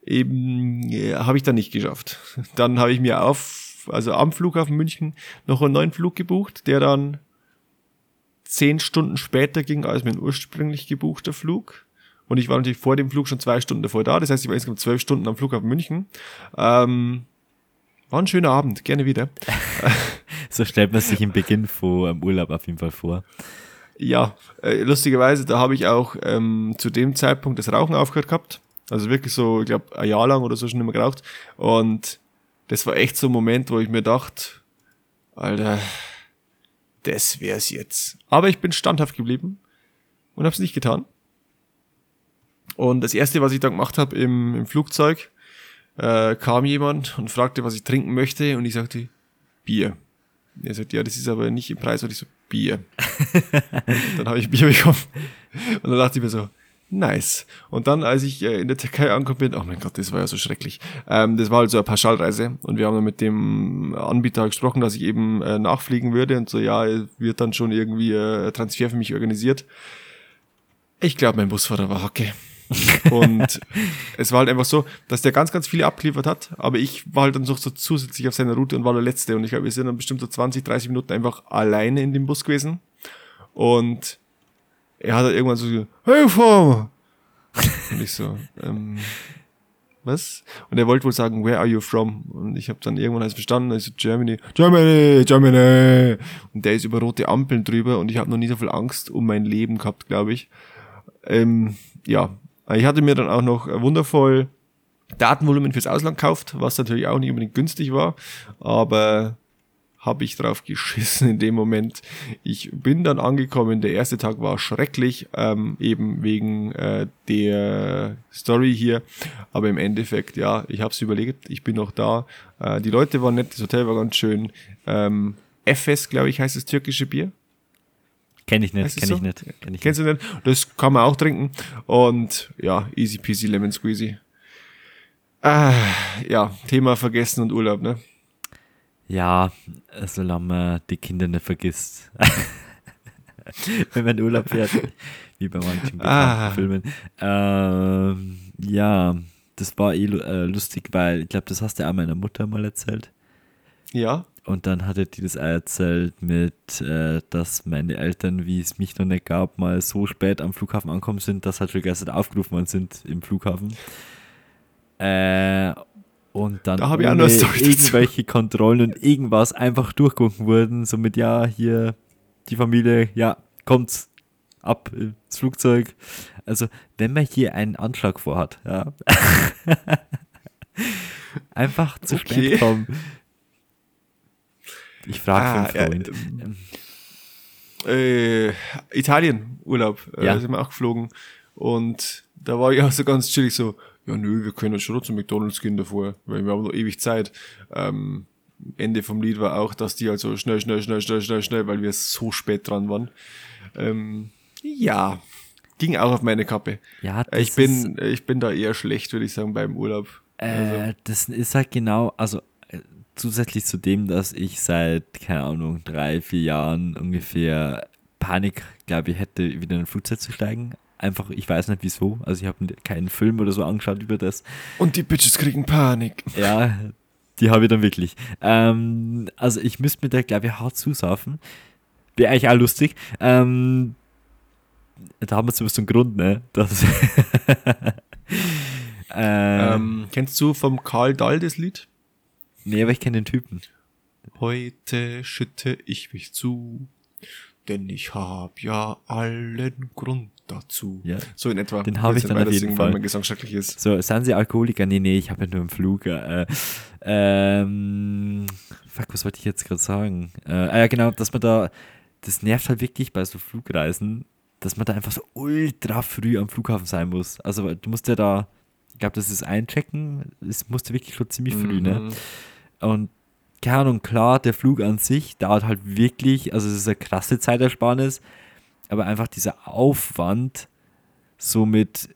Eben äh, habe ich dann nicht geschafft. Dann habe ich mir auf, also am Flughafen München noch einen neuen Flug gebucht, der dann zehn Stunden später ging als mein ursprünglich gebuchter Flug. Und ich war natürlich vor dem Flug schon zwei Stunden davor da. Das heißt, ich war insgesamt zwölf Stunden am Flughafen München. Ähm, war ein schöner Abend, gerne wieder. so stellt man sich im Beginn vor, am Urlaub auf jeden Fall vor. Ja, äh, lustigerweise, da habe ich auch ähm, zu dem Zeitpunkt das Rauchen aufgehört gehabt. Also wirklich so, ich glaube, ein Jahr lang oder so schon immer geraucht. Und das war echt so ein Moment, wo ich mir dachte, Alter, das wär's jetzt. Aber ich bin standhaft geblieben und hab's nicht getan. Und das erste, was ich dann gemacht habe im, im Flugzeug, äh, kam jemand und fragte, was ich trinken möchte, und ich sagte, Bier. Er sagt, ja, das ist aber nicht im Preis, und ich so, Bier. dann habe ich Bier bekommen. Und dann dachte ich mir so, nice. Und dann, als ich äh, in der Türkei angekommen bin, oh mein Gott, das war ja so schrecklich. Ähm, das war halt so eine Pauschalreise und wir haben dann mit dem Anbieter gesprochen, dass ich eben äh, nachfliegen würde und so, ja, wird dann schon irgendwie äh, Transfer für mich organisiert. Ich glaube, mein Busfahrer war Hacke. Und es war halt einfach so, dass der ganz, ganz viele abgeliefert hat, aber ich war halt dann noch so zusätzlich auf seiner Route und war der Letzte. Und ich glaube, wir sind dann bestimmt so 20, 30 Minuten einfach alleine in dem Bus gewesen. Und er hat halt irgendwann so, hey, Farmer! Und ich so, ähm, was? Und er wollte wohl sagen, where are you from? Und ich habe dann irgendwann alles verstanden, also Germany, Germany, Germany. Und der ist über rote Ampeln drüber und ich habe noch nie so viel Angst um mein Leben gehabt, glaube ich. Ähm, ja, ich hatte mir dann auch noch wundervoll Datenvolumen fürs Ausland gekauft, was natürlich auch nicht unbedingt günstig war, aber habe ich drauf geschissen in dem Moment. Ich bin dann angekommen, der erste Tag war schrecklich, ähm, eben wegen äh, der Story hier, aber im Endeffekt, ja, ich habe es überlegt, ich bin noch da. Äh, die Leute waren nett, das Hotel war ganz schön. Ähm, Efes, glaube ich, heißt das türkische Bier. Kenne ich nicht, kenne so? ich nicht. Kenn ich Kennst nicht. du nicht? Das kann man auch trinken. Und ja, easy peasy lemon squeezy. Ah, ja, Thema vergessen und Urlaub, ne? Ja, solange man die Kinder nicht vergisst. Wenn man in Urlaub fährt, wie bei manchen ah. Filmen. Ähm, ja, das war eh äh, lustig, weil ich glaube, das hast du auch meiner Mutter mal erzählt. Ja. Und dann hatte die das erzählt mit, äh, dass meine Eltern, wie es mich noch nicht gab, mal so spät am Flughafen ankommen sind, dass halt schon gestern aufgerufen worden sind im Flughafen. Äh, und dann da ich auch noch irgendwelche dazu. Kontrollen und irgendwas einfach durchgucken wurden, so mit, ja, hier die Familie, ja, kommt's ab ins Flugzeug. Also, wenn man hier einen Anschlag vorhat, ja, einfach zu okay. spät kommen, ich frage ah, für einen Freund. Ja, äh, Italien, Urlaub, äh, ja. sind wir auch geflogen. Und da war ich auch so ganz chillig so, ja nö, wir können schon zum McDonalds gehen davor, weil wir haben noch ewig Zeit. Ähm, Ende vom Lied war auch, dass die halt so schnell, schnell, schnell, schnell, schnell, schnell, weil wir so spät dran waren. Ähm, ja, ging auch auf meine Kappe. Ja, das ich bin, ich bin da eher schlecht, würde ich sagen, beim Urlaub. Äh, das ist halt genau, also äh, zusätzlich zu dem, dass ich seit, keine Ahnung, drei, vier Jahren ungefähr Panik, glaube ich, hätte, wieder in ein Flugzeug zu steigen. Einfach, ich weiß nicht wieso. Also ich habe keinen Film oder so angeschaut über das. Und die Bitches kriegen Panik. Ja, die habe ich dann wirklich. Ähm, also ich müsste mir da, glaube ich, hart zusaufen. Wäre eigentlich auch lustig. Ähm, da haben wir zumindest einen Grund, ne? Das äh, Ähm, kennst du vom Karl Dahl das Lied? Nee, aber ich kenne den Typen. Heute schütte ich mich zu, denn ich hab ja allen Grund dazu. Ja. So in etwa. Den hab ich dann auf jeden Fall. Mein Gesang schrecklich ist. So, sind Sie Alkoholiker? Nee, nee, ich habe ja nur einen Flug. Äh, ähm, fuck, was wollte ich jetzt gerade sagen? Äh, ah ja, genau, dass man da, das nervt halt wirklich bei so Flugreisen, dass man da einfach so ultra früh am Flughafen sein muss. Also, du musst ja da, ich glaube, das ist Einchecken, es musste wirklich schon ziemlich früh, ne? Und keine Ahnung, klar, der Flug an sich dauert halt wirklich, also es ist eine krasse Zeitersparnis, aber einfach dieser Aufwand, so mit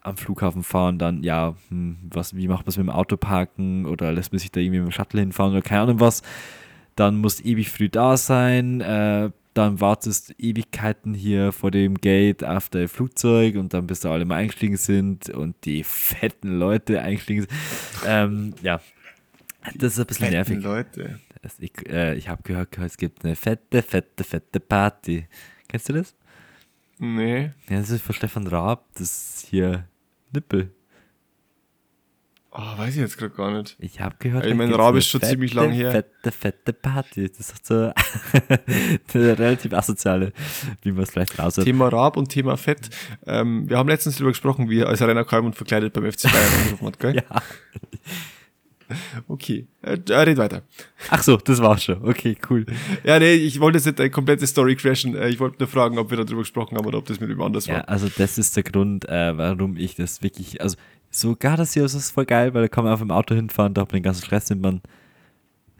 am Flughafen fahren, dann, ja, hm, was, wie macht man es mit dem Auto parken oder lässt man sich da irgendwie mit dem Shuttle hinfahren oder keine Ahnung was, dann musst ewig früh da sein, äh, dann wartest Ewigkeiten hier vor dem Gate auf dein Flugzeug und dann bis da alle mal eingestiegen sind und die fetten Leute eingestiegen sind. Ähm, ja, das ist ein bisschen nervig. Leute. Es- Ich, äh, ich habe gehört, es gibt eine fette, fette, fette Party. Kennst du das? Nee. Ja, das ist von Stefan Raab, das ist hier Nippel. Ah, weiß ich jetzt gerade gar nicht. Ich habe gehört, Ich da mein, gibt's Raab eine ist schon ziemlich lang her. Fette, fette Party. Das ist so eine relativ asoziale, wie man es vielleicht raus hat. Thema Raab und Thema Fett. Ähm, wir haben letztens darüber gesprochen, wie er als Rainer Kalmund verkleidet beim FC Bayern angerufen hat, gell? Ja. Okay. Äh, äh, red weiter. Ach so, das war's schon. Okay, cool. Ja, nee, ich wollte jetzt nicht eine komplette Story crashen. Äh, Ich wollte nur fragen, ob wir darüber gesprochen haben oder ob das mit jemand anders Ja, war. also das ist der Grund, äh, warum ich das wirklich, also sogar das hier ist voll geil, weil da kann man auf dem Auto hinfahren, da hat man den ganzen Stress, nimmt man,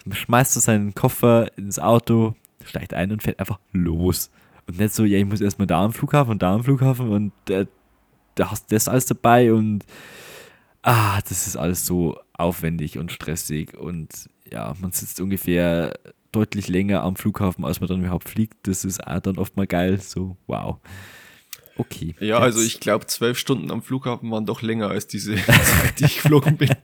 man schmeißt so seinen Koffer ins Auto, steigt ein und fährt einfach los. Und nicht so, ja, ich muss erstmal da am Flughafen und da am Flughafen und äh, da hast du das alles dabei und ah, das ist alles so aufwendig und stressig und ja, man sitzt ungefähr deutlich länger am Flughafen, als man dann überhaupt fliegt. Das ist auch dann oft mal geil, so wow. Okay. Ja, also jetzt- ich glaube, zwölf Stunden am Flughafen waren doch länger als diese Zeit, die ich geflogen bin.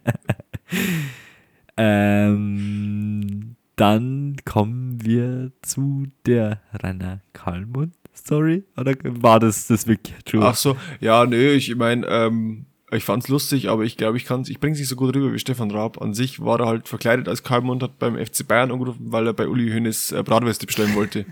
Ähm, dann kommen wir zu der Rainer Kalmund Story. Oder war das das wirklich true? Ach so, ja, nö, ich meine, ähm, ich fand's lustig, aber ich glaube, ich kann's, ich bring's nicht so gut rüber wie Stefan Raab. An sich war er halt verkleidet als Kalmund, hat beim FC Bayern angerufen, weil er bei Uli Hoeneß äh, Bratwürste bestellen wollte.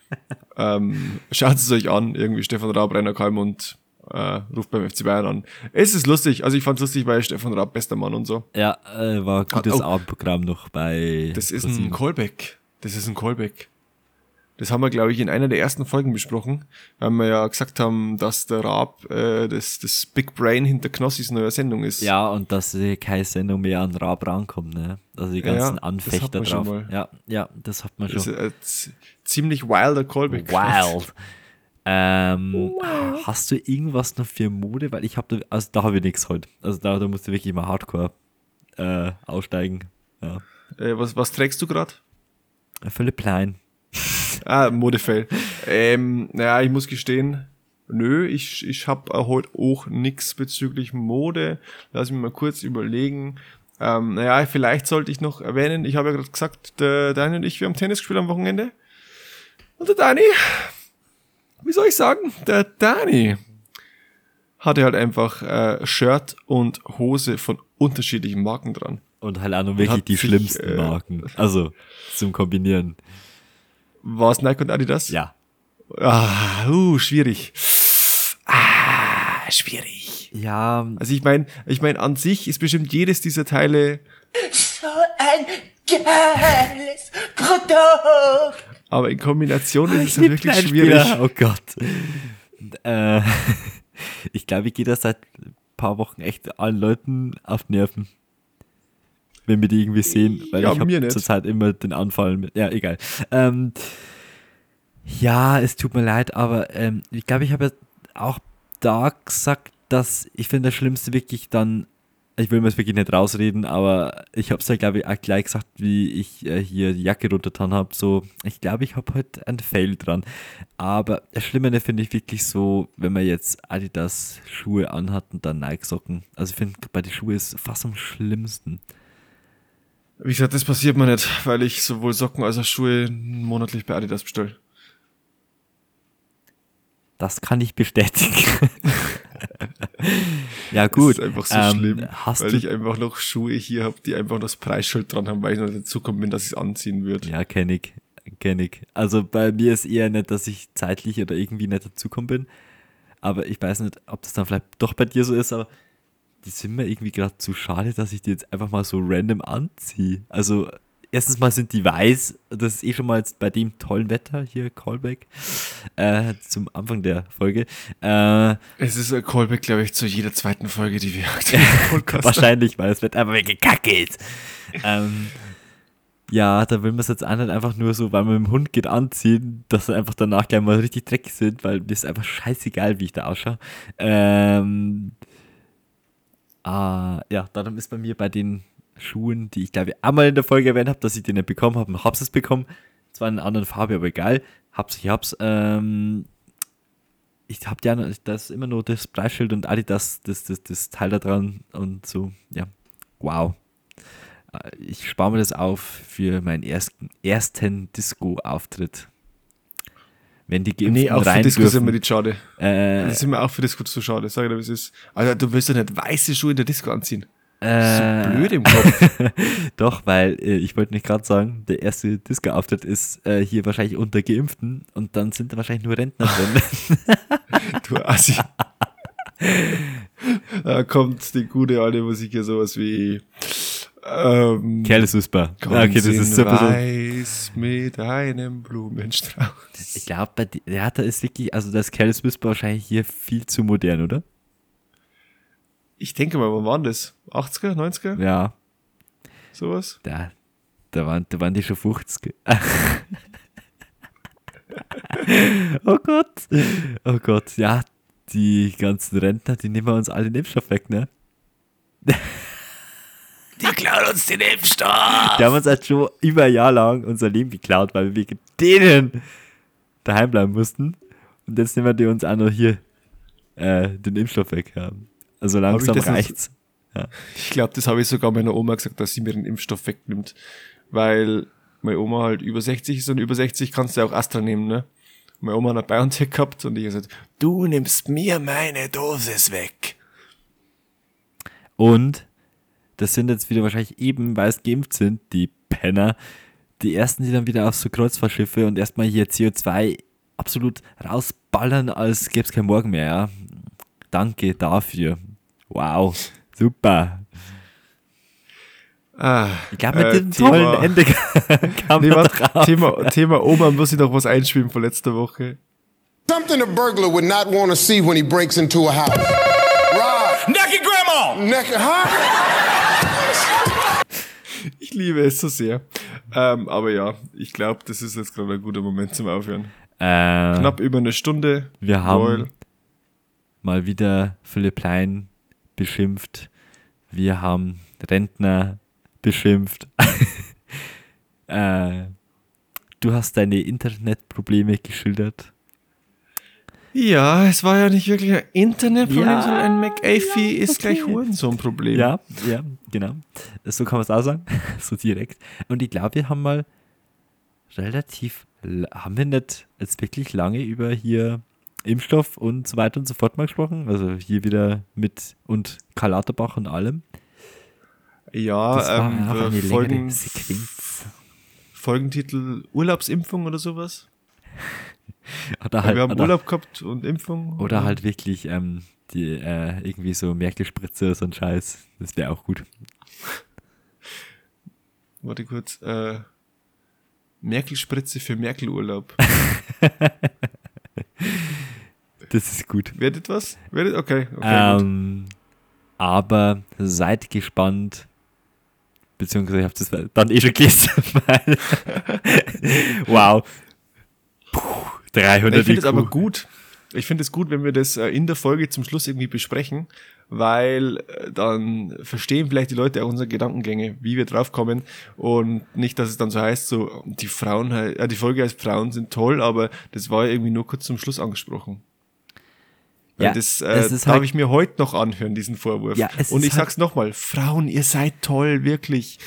ähm, schaut es euch an, irgendwie Stefan Raab, Rainer Kalmund, äh, ruft beim FC Bayern an. Es ist lustig, also ich fand's lustig, weil Stefan Raab bester Mann und so. Ja, äh, war ein gutes oh. Abendprogramm noch bei. Das ist ein. Callback. Das ist ein Callback. Das haben wir, glaube ich, in einer der ersten Folgen besprochen, weil wir ja gesagt haben, dass der Raab äh, das, das Big Brain hinter Knossis neuer Sendung ist. Ja, und dass äh, keine Sendung mehr an Raab rankommt, ne? Also die Ja, ganzen das Anfechter hat man schon drauf. mal. Ja, ja, das hat man Das schon. ist ein ziemlich wilder Callback. Wild. Ähm, Hast du irgendwas noch für Mode? Weil ich habe da, also da habe ich nichts heute. Also da, da musst du wirklich mal Hardcore äh, aussteigen. Ja. Äh, was, was trägst du gerade? Völlig klein. Ah, Modefail. ähm, naja, ich muss gestehen, nö, ich, ich habe heute auch nix bezüglich Mode. Lass mich mal kurz überlegen. Ähm, naja, vielleicht sollte ich noch erwähnen, ich habe ja gerade gesagt, der Dani und ich, wir haben Tennis gespielt am Wochenende. Und der Dani, wie soll ich sagen, der Dani hatte halt einfach äh, Shirt und Hose von unterschiedlichen Marken dran. Und halt auch noch wirklich die sich, schlimmsten äh, Marken. Also zum Kombinieren. War es Nike und Adidas? Ja. Ah, uh, schwierig. Ah, schwierig. Ja, Also ich meine, ich meine, an sich ist bestimmt jedes dieser Teile, So ein geiles Produkt. aber in Kombination ist es lieb wirklich schwierig. Spieler. Oh Gott. Äh, ich glaube, ich gehe da seit ein paar Wochen echt allen Leuten auf Nerven. Wenn wir die irgendwie sehen, weil Ja, ich habe zurzeit immer den Anfall mit. Ja, egal. Ähm, ja, es tut mir leid, aber ähm, ich glaube, ich habe ja auch da gesagt, dass ich finde das Schlimmste wirklich dann, ich will mir es wirklich nicht rausreden, aber ich habe es ja, glaube ich, auch gleich gesagt, wie ich äh, hier die Jacke runtergetan habe. So, ich glaube, ich habe heute einen Fail dran. Aber das Schlimme finde ich wirklich so, wenn man jetzt Adidas Schuhe anhat und dann Nike Socken. Also ich finde, bei den Schuhen ist fast am schlimmsten. Wie gesagt, das passiert mir nicht, weil ich sowohl Socken als auch Schuhe monatlich bei Adidas bestelle. Das kann ich bestätigen. ja, gut. Das ist einfach so ähm, schlimm, weil ich einfach noch Schuhe hier habe, die einfach das Preisschild dran haben, weil ich noch dazu gekommen bin, dass ich es anziehen würde. ja, kenne ich. Kenn ich. Also bei mir ist eher nicht, dass ich zeitlich oder irgendwie nicht dazukommen bin. Aber ich weiß nicht, ob das dann vielleicht doch bei dir so ist, aber die sind mir irgendwie gerade zu schade, dass ich die jetzt einfach mal so random anziehe. Also erstens mal sind die weiß, das ist eh schon mal jetzt bei dem tollen Wetter hier, Callback, äh, zum Anfang der Folge. Äh, Es ist ein Callback, glaube ich, zu jeder zweiten Folge, die wir aktuell. Wahrscheinlich, weil das Wetter einfach ist. ähm, ja, da will man es jetzt auch nicht einfach nur so, weil man mit dem Hund geht, anziehen, dass sie einfach danach gleich mal richtig dreckig sind, weil mir ist einfach scheißegal, wie ich da ausschaue. Ähm, ah, ja, darum ist bei mir bei den Schuhen, die ich glaube einmal in der Folge erwähnt habe, dass ich die nicht bekommen habe hab's es bekommen. Zwar in einer anderen Farbe, aber egal. Hab's, ich hab's. Ähm, ich hab ja das immer nur das Preisschild und Adidas, das, das, das Teil da dran und so, ja. Wow. Äh, Ich spare mir das auf für meinen ersten, ersten Disco-Auftritt. Wenn die Geimpften Nee, auch für rein Disco sind dürfen. die schade. Äh, Das sind mir auch für Disco zu schade. Sag dir, wie es ist. Alter, du willst doch nicht weiße Schuhe in der Disco anziehen. äh, So blöd im Kopf. Doch, weil äh, ich wollte nicht gerade sagen, der erste Disco-Auftritt ist äh, hier wahrscheinlich unter Geimpften und dann sind da wahrscheinlich nur Rentner drin. du Assi. da kommt die gute alte Musik hier sowas wie ähm, ist super. Kommt okay, das ist so weiß mit einem Blumenstrauß. Ich glaube, ja, da ist wirklich, also das Careless Whisper wahrscheinlich hier viel zu modern, oder? Ich denke mal, wann waren das? 80er, 90er? Ja, Sowas? da, da, waren, da waren die schon 50. oh Gott. Oh Gott, ja, die ganzen Rentner, die nehmen uns alle den Impfstoff weg, ne? Die klauen uns den Impfstoff. Die haben uns halt schon über ein Jahr lang unser Leben geklaut, weil wir wegen denen daheim bleiben mussten. Und jetzt nehmen die uns auch noch hier äh, den Impfstoff weg haben. Also langsam reicht's. Ich glaube, das habe ich sogar meiner Oma gesagt, dass sie mir den Impfstoff wegnimmt. Weil meine Oma halt über 60 ist und über 60 kannst du auch Astra nehmen, ne? Meine Oma hat BioNTech gehabt und ich habe gesagt, du nimmst mir meine Dosis weg. Und das sind jetzt wieder wahrscheinlich eben, weil es geimpft sind, die Penner, die ersten, die dann wieder auf so Kreuzfahrtschiffe und erstmal hier CO2 absolut rausballern, als gäbe es kein Morgen mehr. Ja. Danke dafür. Wow, super. Ah, Ich glaube, mit Äh, diesem Thema- tollen Ende kam nee, man warte, drauf. Thema, Thema Oma muss ich noch was einspielen von letzter Woche. Something a burglar would not want to see when he breaks into a house. Rob. Naked Grandma! Naked, huh? Ich liebe es so sehr. Ähm, aber ja, ich glaube, das ist jetzt gerade ein guter Moment zum Aufhören. Äh, Knapp über eine Stunde. wir haben Royal. mal wieder Philipp Lein beschimpft. Wir haben Rentner beschimpft. äh, du hast deine Internetprobleme geschildert. Ja, es war ja nicht wirklich ein Internetproblem, Ja, sondern ein McAfee ist okay. gleich Hurensohn-Problem. Ja, ja, genau. So kann man es auch sagen. so direkt. Und ich glaube, wir haben mal relativ, haben wir nicht jetzt wirklich lange über hier Impfstoff und so weiter und so fort mal gesprochen? Also hier wieder mit und Karl Lauterbach und allem. Ja, Das war ähm, eine längere Folgen, Sequenz. Folgentitel Urlaubsimpfung oder sowas. Oder halt, wir haben oder, Urlaub gehabt und Impfung. oder halt wirklich ähm, die, äh, irgendwie so Merkel-Spritze oder so ein Scheiß. Das wäre auch gut. Warte kurz. Äh, Merkel-Spritze für Merkel-Urlaub. Das ist gut. Werdet was? Werdet? Okay. okay. Ähm, aber seid gespannt. beziehungsweise ich habe das dann eh schon gelesen. wow. Puh, 300 Ich finde es aber gut. Ich finde es gut, wenn wir das äh, in der Folge zum Schluss irgendwie besprechen, weil äh, dann verstehen vielleicht die Leute auch unsere Gedankengänge, wie wir draufkommen und nicht, dass es dann so heißt, so die Frauen, äh, die Folge heißt Frauen sind toll, aber das war irgendwie nur kurz zum Schluss angesprochen. Ja, das, äh, ist darf halt- ich mir heute noch anhören, diesen Vorwurf. Ja, und ich halt- sag's nochmal, Frauen, ihr seid toll, wirklich.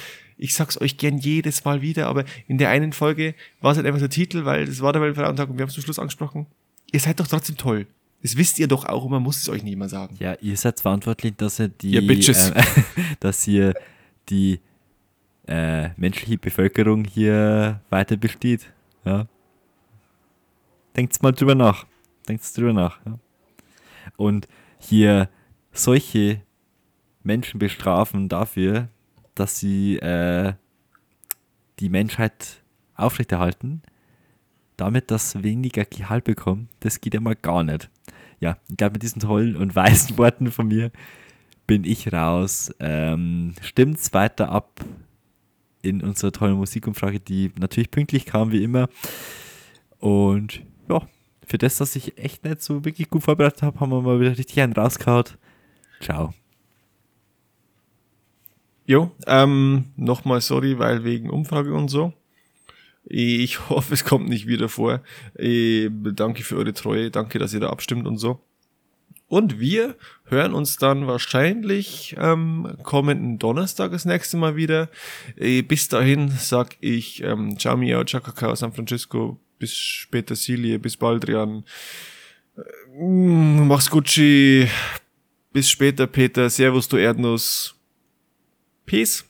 Ich sag's euch gern jedes Mal wieder, aber in der einen Folge war es halt einfach der Titel, weil das war der Weltfrauentag und wir haben es zum Schluss angesprochen. Ihr seid doch trotzdem toll. Das wisst ihr doch auch und man muss es euch nicht immer sagen. Ja, ihr seid verantwortlich, dass ihr die, Ihr Bitches. äh, dass ihr die äh, menschliche Bevölkerung hier weiter besteht. Ja. Denkt's mal drüber nach. Denkt's drüber nach. Ja. Und hier solche Menschen bestrafen dafür, dass sie äh, die Menschheit aufrechterhalten, damit das weniger Gehalt bekommt, das geht ja mal gar nicht. Ja, ich glaube, mit diesen tollen und weisen Worten von mir bin ich raus. Ähm, stimmt's weiter ab in unserer tollen Musikumfrage, die natürlich pünktlich kam, wie immer. Und ja, für das, dass ich echt nicht so wirklich gut vorbereitet habe, haben wir mal wieder richtig einen rausgehauen. Ciao. Jo, ähm, nochmal sorry, weil wegen Umfrage und so. Ich hoffe, es kommt nicht wieder vor. Ich danke für eure Treue, danke, dass ihr da abstimmt und so. Und wir hören uns dann wahrscheinlich ähm, kommenden Donnerstag das nächste Mal wieder. Äh, bis dahin sag ich ähm, Ciao Mia, Ciao Kakao, San Francisco, bis später Silje, bis Baldrian. Äh, mach's Gucci, bis später Peter, Servus du Erdnuss. Peace.